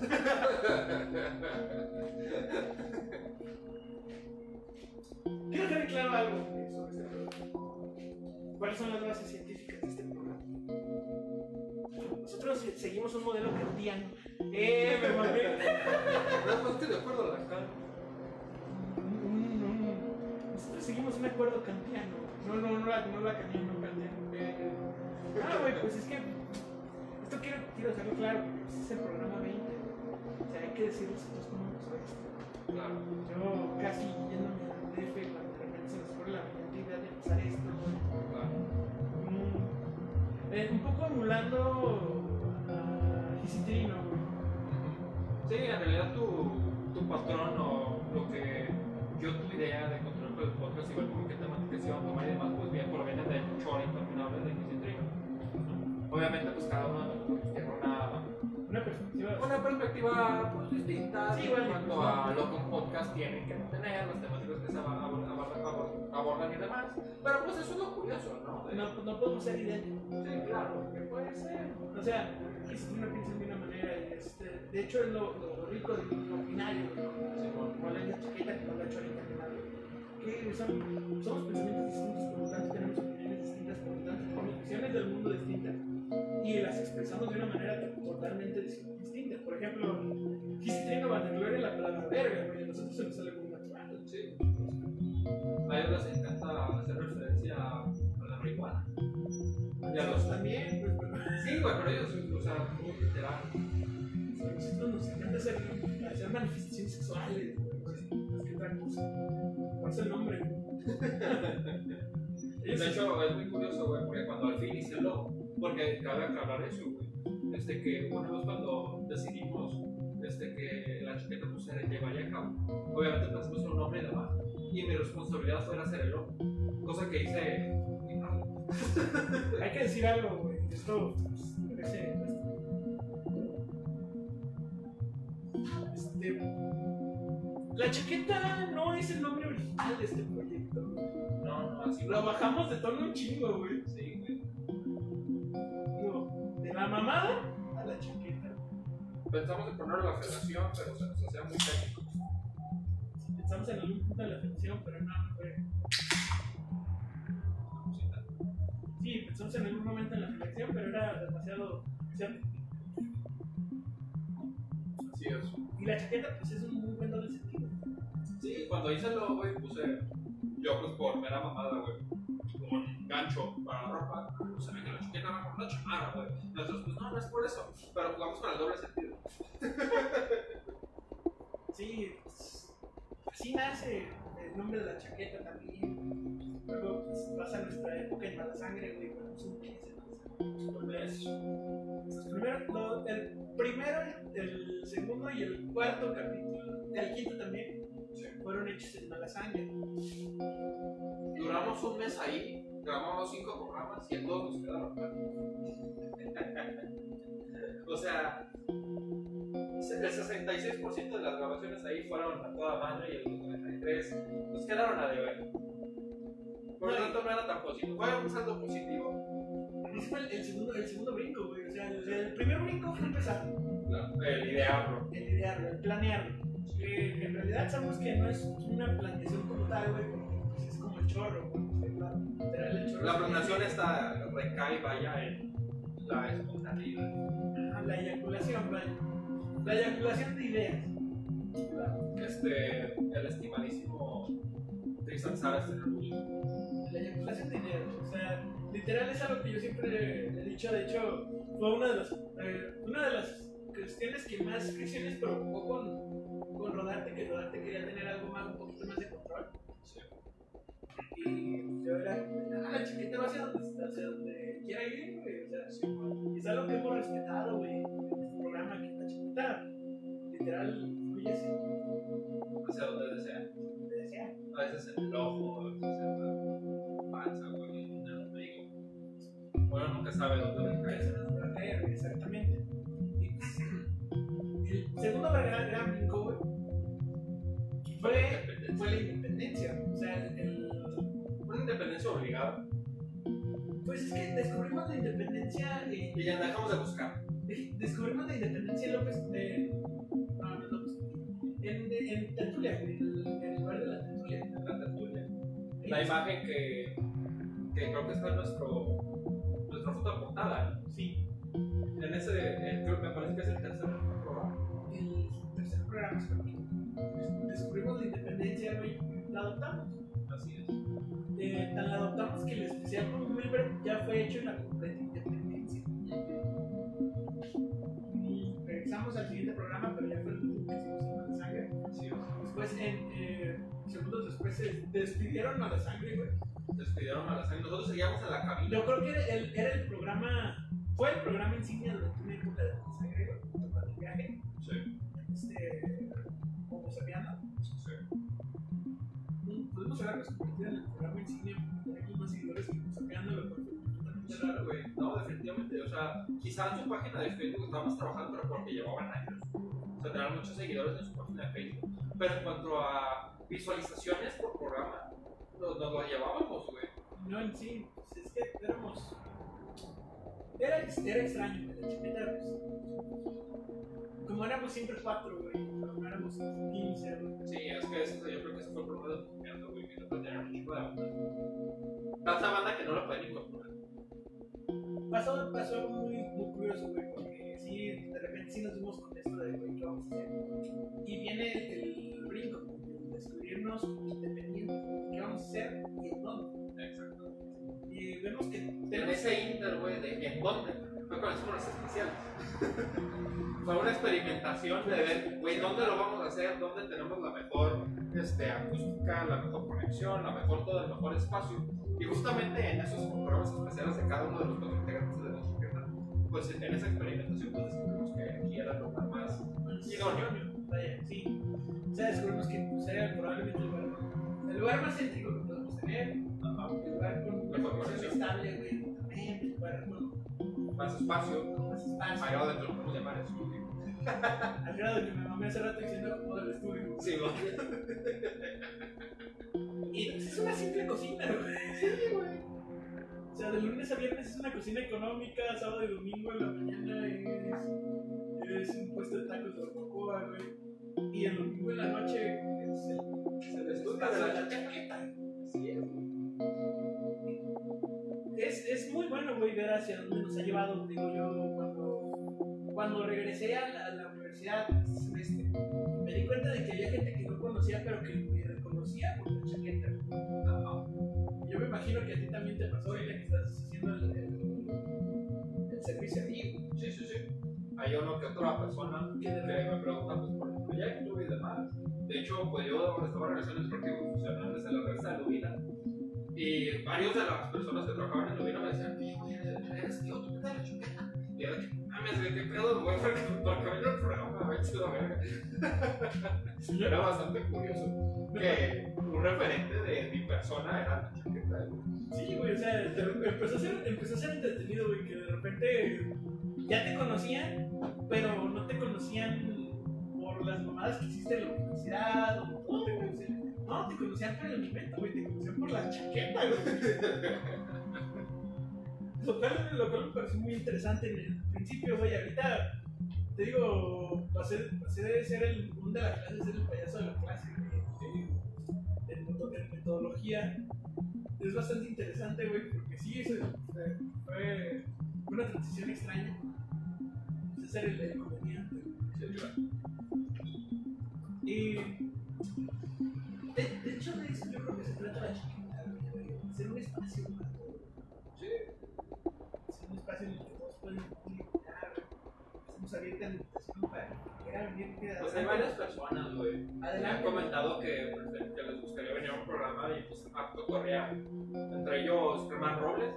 Quiero dejar claro algo sobre este programa. ¿Cuáles son las bases científicas de este programa? Nosotros seguimos un modelo kantiano. ¡Eh, me mamé! No, pues estoy de acuerdo a seguimos un acuerdo kantiano. No, no, no la, no la kantiano, ah, güey, pues es que. Esto quiero, quiero dejarlo claro, pues es el programa 20. O sea, hay que decir cómo empezó esto. Claro. Yo casi yéndome al DF cuando de repente se nos ocurre la brillante idea de empezar esto, güey. claro. Mm, eh, un poco emulando a Gisitrino, güey. Sí, en realidad tu, tu patrón o lo que yo tu idea de el podcast, igual como que temáticas iban a tomar y demás, pues bien proviene del choro interminable de Kissitrino. Obviamente, pues cada uno tiene una, Una perspectiva. una perspectiva pues, distinta Sí, en igual, cuanto pues, a no. lo que un podcast tiene que tener, las temáticas que se abor- abor- abordan y demás. Pero pues eso es lo curioso, ¿no? De- No, no podemos ser idénticos. Sí, claro. Que puede ser. O sea, Gisitrino piensa de una manera este. De hecho, es lo, lo rico de lo binario, Sí, bueno. como la chiquita que no la ha hecho. Que son, somos pensamientos distintos, por lo tanto tenemos opiniones distintas, por lo tanto tenemos visiones del mundo distintas y las expresamos de una manera totalmente dis- distinta. Por ejemplo, Gisitrino Vandegloria la palabra verga, güey, a nosotros se nos sale muy natural. Sí. A ellos les encanta hacer referencia a la marihuana. Y a los también, pues, pero Sí, güey, pero ellos, o sea, muy literal. a nosotros nos encanta hacer, hacer manifestaciones sexuales, güey, más que otra cosa. Por eso el nombre. De hecho, es muy curioso, güey, porque cuando al fin hice lo, porque cabe aclarar eso, güey. Este que una vez cuando decidimos este que la chiqueta pues, se llevaría a cabo, obviamente pensamos en un nombre y demás. Y mi responsabilidad fue hacer el logo, cosa que hice muy mal. Hay que decir algo, güey. Esto pues. Este. La chaqueta no es el nombre de este proyecto. güey. No, no, así Lo bajamos de tono un chingo, güey. Sí, güey. Digo, de la mamada a la chaqueta. Pensamos en ponerlo a la federación, pero se nos hacía muy técnico. Pensamos en algún punto de la atención, pero no. Cosita. Sí, pensamos en algún momento en la selección, pero era demasiado. demasiado- Así es. Y la chaqueta, pues es un muy buen doble sentido. Sí, cuando hice logo, güey, puse yo pues por mera mamada, güey, un gancho para la ropa, se ve que la chaqueta como una chamarra, güey. Nosotros, pues no, no es por eso, pero jugamos con el doble sentido. Sí, pues, así nace el nombre de la chaqueta también. Luego pues, pasa nuestra época en Mala Sangre, güey, somos 15 Mala Sangre. Primero, lo- el primero, el segundo y el cuarto capítulo, el quinto también, fueron hechos en Mala Sangre. Duramos un mes ahí, grabamos cinco programas y en todos nos quedaron. O el 66% de las grabaciones ahí fueron a toda madre y el 93% pues quedaron a deber. Por lo tanto, no era tan positivo. Fue un saldo positivo. Ese fue el, el segundo, el segundo brinco, güey. O sea, el, el primer brinco fue empezar. Claro, El idearlo. el idearlo, el planearlo. Que en realidad sabemos que no es una planeación como tal, güey, pues, es como el chorro, literal, el chorro La planeación está recae, vaya, en la espontaneidad. Ajá, La eyaculación, vaya. La eyaculación de ideas. Este, el estimadísimo Tristan Saras. La eyaculación de ideas. O sea, literal es algo que yo siempre he dicho. De hecho, fue una de las, eh, una de las cuestiones que más fricciones provocó con, con Rodarte, que Rodarte quería tener algo más, un poquito más de control. Sí. Y yo era, ah, chiquita va hacia donde, hacia donde quiera ir, güey. O sea, sí. Y es algo que hemos respetado, güey, en este programa, que la chiquita, literal, fluye así, Hacia donde desea. donde desea. A veces en el ojo, a veces en la panza, güey, en el ombligo. Bueno, nunca sabe dónde. Personas para caer, exactamente. Y el segundo gran, gran brinco, fue, fue la independencia. O sea, el, Una independencia obligada. pues es que descubrimos la independencia eh, Y ya dejamos de buscar. de- descubrimos la independencia en López de no, no es López en, en Tertulia, en el, en el lugar de la Tertulia. en la tertulia. La imagen que, que creo que está en nuestro, nuestra foto portada. Sí, ¿no? En ese, eh, creo que me parece que es el tercer programa. el tercer programa se llama. Descubrimos la independencia, güey, la adoptamos. Así es. Eh, tan la adoptamos que el especial con Wilber ya fue hecho en la completa independencia. Y regresamos al siguiente programa, pero ya fue el último que hicimos en la sangre. Así es. Después, en, eh, segundos después, se despidieron a la sangre, güey. Despidieron a la sangre. Nosotros seguíamos en la cabina. Yo creo que era el, era el programa, fue el programa insignia durante una época de la sangre, güey, el viaje, Sí, este, como sabiendo. sí. Podemos habernos convertido en el programa insignia, porque tenemos más seguidores que completamente Sí, raro. güey. No, definitivamente. O sea, quizás su página de Facebook estábamos trabajando, pero porque llevaban años. O sea, tenían muchos seguidores en su página de Facebook. Pero en cuanto a visualizaciones por programa, nos, nos lo llevábamos, güey. No, en sí, pues es que éramos. Era, era extraño, güey, la chiquita, pues. Como éramos siempre cuatro, güey, no éramos 15, güey. Sí, es que eso, yo creo que ese fue el problema de Pumiando, güey, que no tenían un chico de banda. Tanta banda que no lo pueden incorporar. Pasó, pasó muy, muy curioso, güey, porque sí, de repente sí nos dimos con esto de, güey, ¿qué vamos a hacer? Y viene el, el brinco, el descubrirnos independientes, ¿qué vamos a hacer y en dónde? Exacto. Y vemos que tenemos ese inter, güey, de en dónde, fue cuando hicimos los especiales. fue una experimentación de ver, güey, dónde lo vamos a hacer, dónde tenemos la mejor este, acústica, la mejor conexión, la mejor todo, el mejor espacio. Y justamente en esos programas especiales de cada uno de los cuatro integrantes de la chiqueta, pues en esa experimentación pues descubrimos que aquí era el lugar más idóneo. Sí. O sea, descubrimos que pues, era probablemente el lugar, el lugar más céntrico que podemos tener, el lugar con conexión conexión. estable, güey, el lugar con Más espacio, grado de que lo podemos llamar estudio. Al grado que me mamé hace rato diciendo como del estudio. Sí, güey. Y es una simple cocina, güey. Sí, güey. O sea, de lunes a viernes es una cocina económica, sábado y domingo en la mañana es, es un puesto de tacos de barbacoa, güey. Y el domingo en la noche es el, es el estudio de la chaqueta. Sí, es, güey. Es, es muy bueno, güey, ver hacia dónde nos ha llevado, digo yo, cuando, cuando regresé a la, universidad este. Me di cuenta de que había gente que no conocía, pero que me reconocía por la chaqueta. Yo me imagino que a ti también te pasó ahorita que estás haciendo el, el, el servicio. Sí, sí, sí. Hay uno que otra persona que me pregunta pues, por el proyecto y demás. De hecho, pues yo estaba en relaciones profesionales en la revista de Lubina. Y varios de las personas que trabajaban en Lubina me decían, tío, güey, eres tío, tú te la chuqueta. Y yo de que, mames, güey, qué pedo, güey, porque venir al programa, güey. Era bastante curioso que un referente de mi persona era la chaqueta. Sí, güey, o sea, de- empezó a ser, empezó a ser entretenido, güey, que de repente ya te conocían, pero no te conocían por las mamadas que hiciste en la universidad, o todo te conocían. No, te conocían por el momento, güey, te conocían por la chaqueta, güey. Lo cual, lo cual me pareció muy interesante en el principio, güey. Ahorita, te digo, pasé, pasé de ser el un de la clase ser el payaso de la clase, güey. En, meto- en metodología. Es bastante interesante, güey, porque sí, eso fue, una transición extraña. De ser el, el comediante. Y. Hecho, de eso yo creo que se trata la chiquita, hacer un espacio, güey. Es un espacio en el que todos pueden comunicar. Hacemos abierta la invitación para que quieran venir. Pues hay varias personas, güey. Me han comentado que, prefer- que les gustaría venir a un programa y pues acto correa. Entre ellos Germán Robles,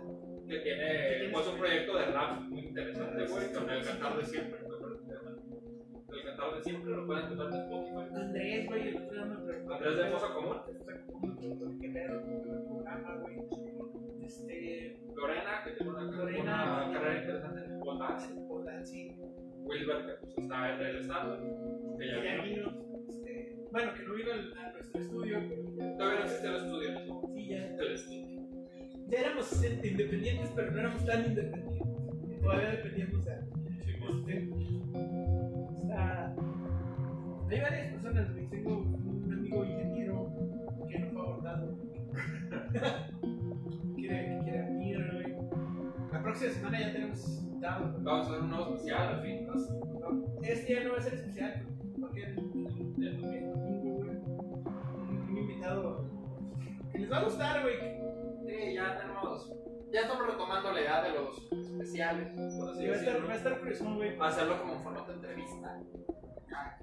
que tiene pues, un proyecto de rap muy interesante, güey, con el cantar de siempre. El cantar de siempre lo pueden encontrar en Spotify. Andrés, güey, el otro día me preguntó. Andrés de Fosa Común. De Fosa Común, me preguntó qué pedo con el programa, güey. Este. Lorena, que tiene una, Lorena. una carrera interesante en Bogotá. o Dancy. Wilber, que pues, está en el estado. Que ya vino. Este, bueno, que no vino a nuestro estudio. Todavía no existe el estudio. Sí, ya. El estudio. Ya éramos independientes, pero no éramos tan independientes. Todavía dependíamos de Sí, pues. Este, Hay varias personas. Tengo un amigo ingeniero que no fue abordado. quiere, quiere venir, güey. La próxima semana ya tenemos invitado. Vamos a hacer un nuevo especial, al fin. Este ya no va a ser especial, porque el, domingo, güey. Un, invitado que les va a gustar, güey. Sí, ya tenemos. Ya estamos retomando la idea de los especiales. Por así va a estar, va a estar curioso, güey. Hacerlo como formato de entrevista. Ya,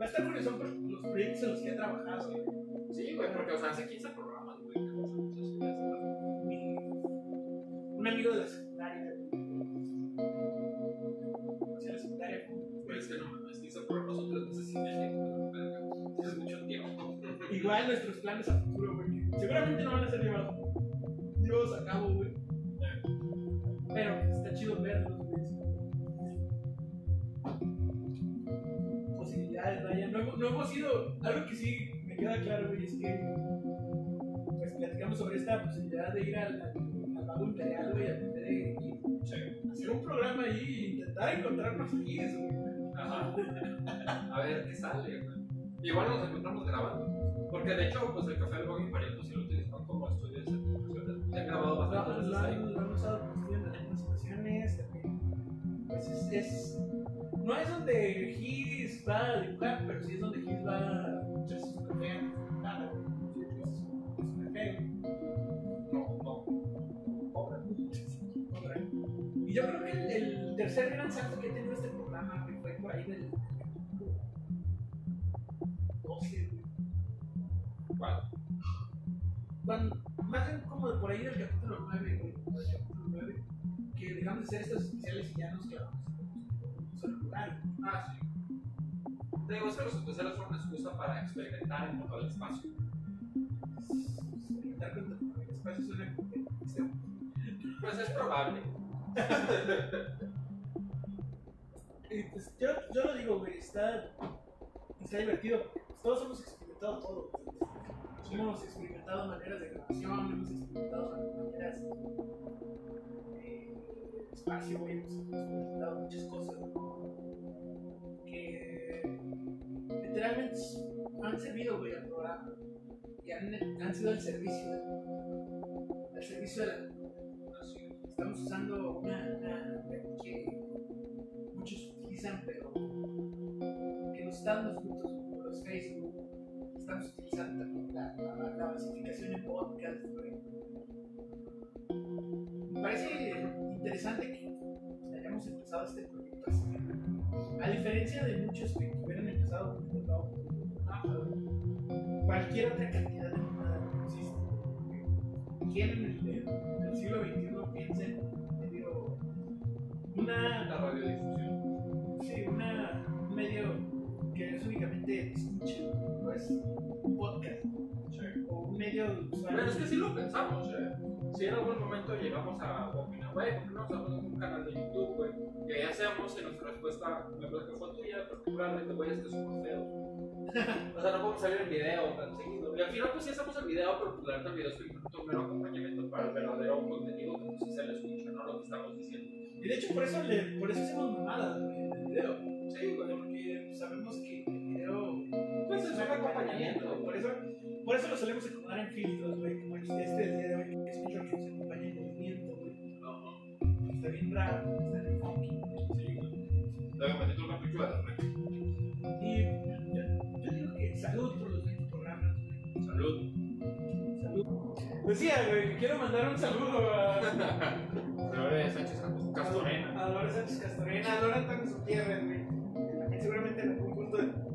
Va a estar curioso por los proyectos en los que he trabajado, güey. Sí, güey, porque o sea, hace 15 programas, güey. un amigo de la secundaria. Sí, la secundaria. Güey, es que no mames, 15 programas son tres meses y medio. Es mucho tiempo. Igual nuestros planes a futuro, güey. Seguramente no van a ser llevados a cabo, güey. Pero está chido verlos. Posibilidades, vaya. No, hemos- no hemos ido. Algo que sí me queda claro, güey, es que. Pues platicamos sobre esta posibilidad de ir al, al, al Imperial, güey, a aprender de ir. Hacer un programa ahí e intentar encontrarnos aquí, güey. Ajá. A ver qué sale, güey. Igual nos encontramos grabando. Porque de hecho, pues el café del Bog Imperial pues, sí lo utilizan como estudio de certificaciones. Se han grabado bastantes veces ahí. Es, no es donde Giz va a dibujar, pero sí es donde Giz va a echarse su café echarse su, café. No, no. Obra. Obra. Y yo creo que el, tercer gran salto que ha tenido este programa, que fue por ahí del 12, güey. ¿Cuál? Cuando, más bien como por ahí del capítulo 9, güey, dejamos de hacer estos especiales y ya nos un solo lugar. Ah, sí. Digo, es que los especiales son una excusa para experimentar en cuanto al espacio. Experimentar con el espacio suena Pues es probable. y, pues, yo, yo lo digo, güey, está, está divertido. Todos hemos experimentado todo. güey. Hemos experimentado maneras de grabación, hemos experimentado maneras espacio, hemos experimentado muchas cosas que literalmente han servido, güey, al programa y han, han sido al servicio, al servicio de la. Estamos usando una, una que muchos utilizan, pero que nos está dando frutos, los Facebook. Estamos utilizando también la, la, la basificación en podcast, güey. Me parece interesante que hayamos empezado este proyecto así. A diferencia de muchos que hubieran empezado con el trabajo, cualquier otra cantidad de mamada que existe. ¿Quién en el, en el siglo XXI piensa en medio una La radiodifusión. Sí, una, un medio que es únicamente escucha, no es un podcast. O un medio. Bueno, es que sí lo pensamos, ¿eh? Si en algún momento llegamos a opinar, güey, ¿por qué no hacemos un canal de YouTube, güey? Que ya seamos en nuestra respuesta, me parece que fue tuya, particularmente, güey, es que somos feos. o sea, no podemos salir en video tan seguido. Y al final, pues sí hacemos el video, pero pues la verdad el video es un mero acompañamiento para el verdadero contenido que pues, se le escucha, ¿no? Lo que estamos diciendo. Y de hecho, por eso, le, por eso hacemos mamadas, güey, en el video. Sí, güey, porque sabemos que video. Pues es un acompañamiento. Por eso, por eso lo solemos acomodar en filtros, güey. Como este del día de hoy, que escucho que se acompaña en movimiento, güey. Está bien raro, está bien funky. Sí, güey. Meto una película de red. Y yo, yo digo que salud por los 20 programas, güey. Salud. Salud. Decía, güey, que quiero mandar un saludo a. Flores Sánchez Castorena. A Dolores Sánchez Castorena, a Dora Antonio Gutiérrez, güey. También seguramente en algún punto del,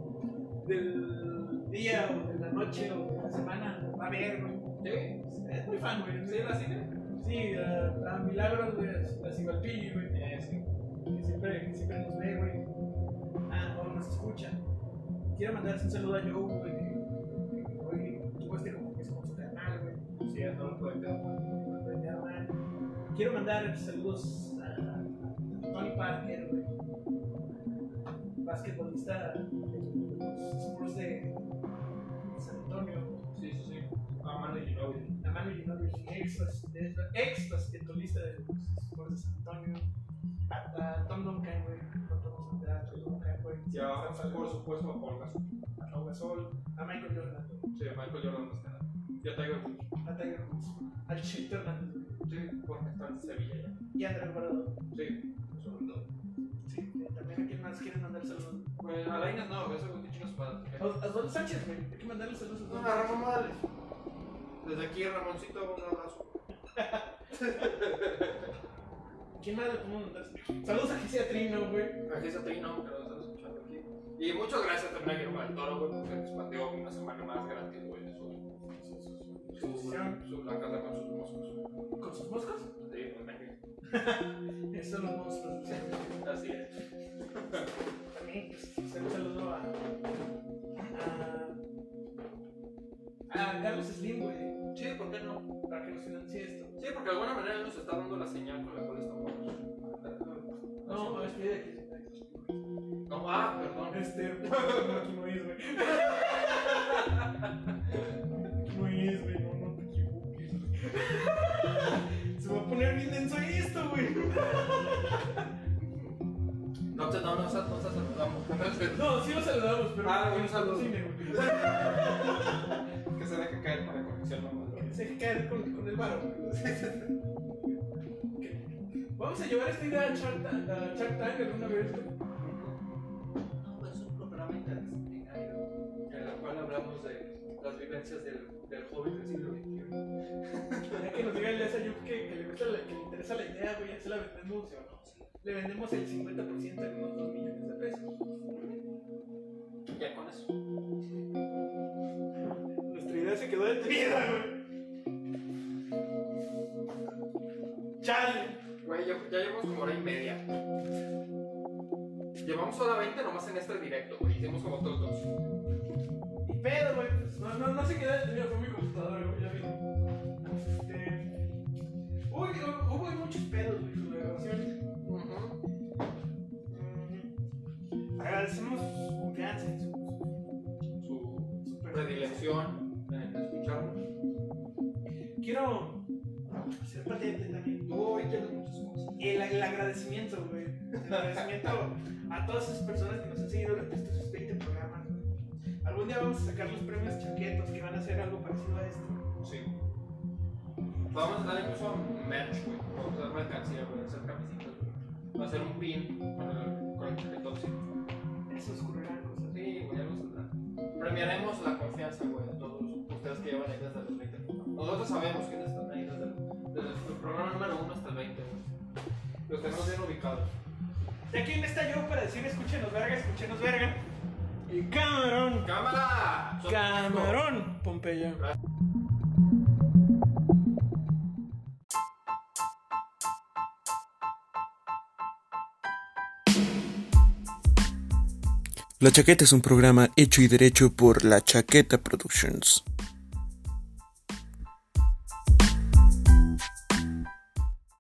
del día o de la noche o de la semana va a ver, güey. Sí. Es muy fan, güey. ¿Sí la sigue? Sí, a, a Milagros, güey, a Cibalpilli, güey. Sí. Que siempre, que siempre nos ve, güey. Ah, o nos escucha. Quiero mandarles un saludo a Joe, güey, hoy tuvo este como que es como su canal, güey. Sí, ya van. Quiero mandar saludos a, a Tony Parker, güey. Basquetbolista de los Spurs de San Antonio. Sí, sí, sí. Ah, Manu Ginobili. A Manu Ginobili, ex, basquetbolista de los de San Antonio. A, a Tom Duncan, güey. No podemos olvidar a Tom Duncan, güey. Por supuesto, a Paul Gasol. A Gasol, a Michael Jordan. Sí, a Michael Jordan más que nada. Y a Tiger Woods. a Tiger Woods, al Chito Hernández, güey. Sí, porque está en Sevilla ya. Y a Andrés Guardado. Sí, todo. También a quien más quieren mandar saludos. Pues a no, eso que. A Osvaldo Sánchez, güey. Hay que mandarle saludos a No, Osvaldo a Ramón Morales. Desde aquí, Ramoncito, un abrazo. ¿Quién más le podemos mandar? Saludos a Gisela Trino, güey. Aquí está Trino, que lo están escuchando aquí. Y muchas gracias también a Guillermo del Toro, güey, porque expandió una semana más gratis, güey, su, su, su, su, la casa con sus moscos. ¿Con sus moscas? Sí, pues México. Esos son los monstruos. güey. Así es. No? Nos financie esto. Sí, porque de alguna manera nos está dando la señal con la cual estamos. No, es que aquí. No, ah, perdón. Este. Aquí no es, güey. Aquí no es, güey. No, no te equivoques. Se va a poner bien denso esto, güey. No, no, no, no, no saludamos. No, sí lo saludamos, pero. Ah, nos saludo. patrocine, güey. Que se deje caer para conexión nomás. güey. Se deje caer con, con el varo, güey. Ok. Vamos a llevar esta idea a Shark Tank, a Shark Tank alguna vez. No, es un programa interdisciplinario en el cual hablamos de las vivencias del, del joven del siglo XXI. Ya que nos diga el Yuk que, que, le gusta la- que le interesa la idea, güey, ya se la vendemos. Le vendemos el 50% en unos 2 millones de pesos. Ya con eso. Se quedó detenida, güey. Chale. Güey, ya, ya llevamos como hora y media. Llevamos hora 20 nomás en este directo, güey. Hicimos como otros dos. Y pedo, güey. Pues, no, no, no se quedó detenido, fue mi computadora, güey, ya vi. Este. Uy, hu- hubo muchos pedos, güey, con la grabación. Agradecemos su confianza y su. Su su predilección. Quiero ser patente también. Cosas. El, el agradecimiento, güey. El agradecimiento a todas esas personas que nos han seguido durante estos 20 programas, güey. Algún día vamos a sacar los premios chaquetos que van a ser algo parecido a esto. Sí. Vamos a dar incluso merch, güey. Vamos a dar mercancía, güey. Hacer camisetas, güey. Va a ser un pin con el, con el chaquetón, sí. Eso ocurrirán cosas. Sí, güey, ya lo saldrá. Premiaremos la confianza, güey, de todos ustedes que llevan ahí desde los 20 programas. Nosotros sabemos quiénes están ahí desde, el- desde el programa número 1 hasta el 20, güey. Los tenemos bien ubicados. ¿De quién está yo para decir escúchenos verga, escúchenos verga? Y camarón. ¡Cámara! Camarón, Pompeya. La Chaqueta es un programa hecho y derecho por La Chaqueta Productions.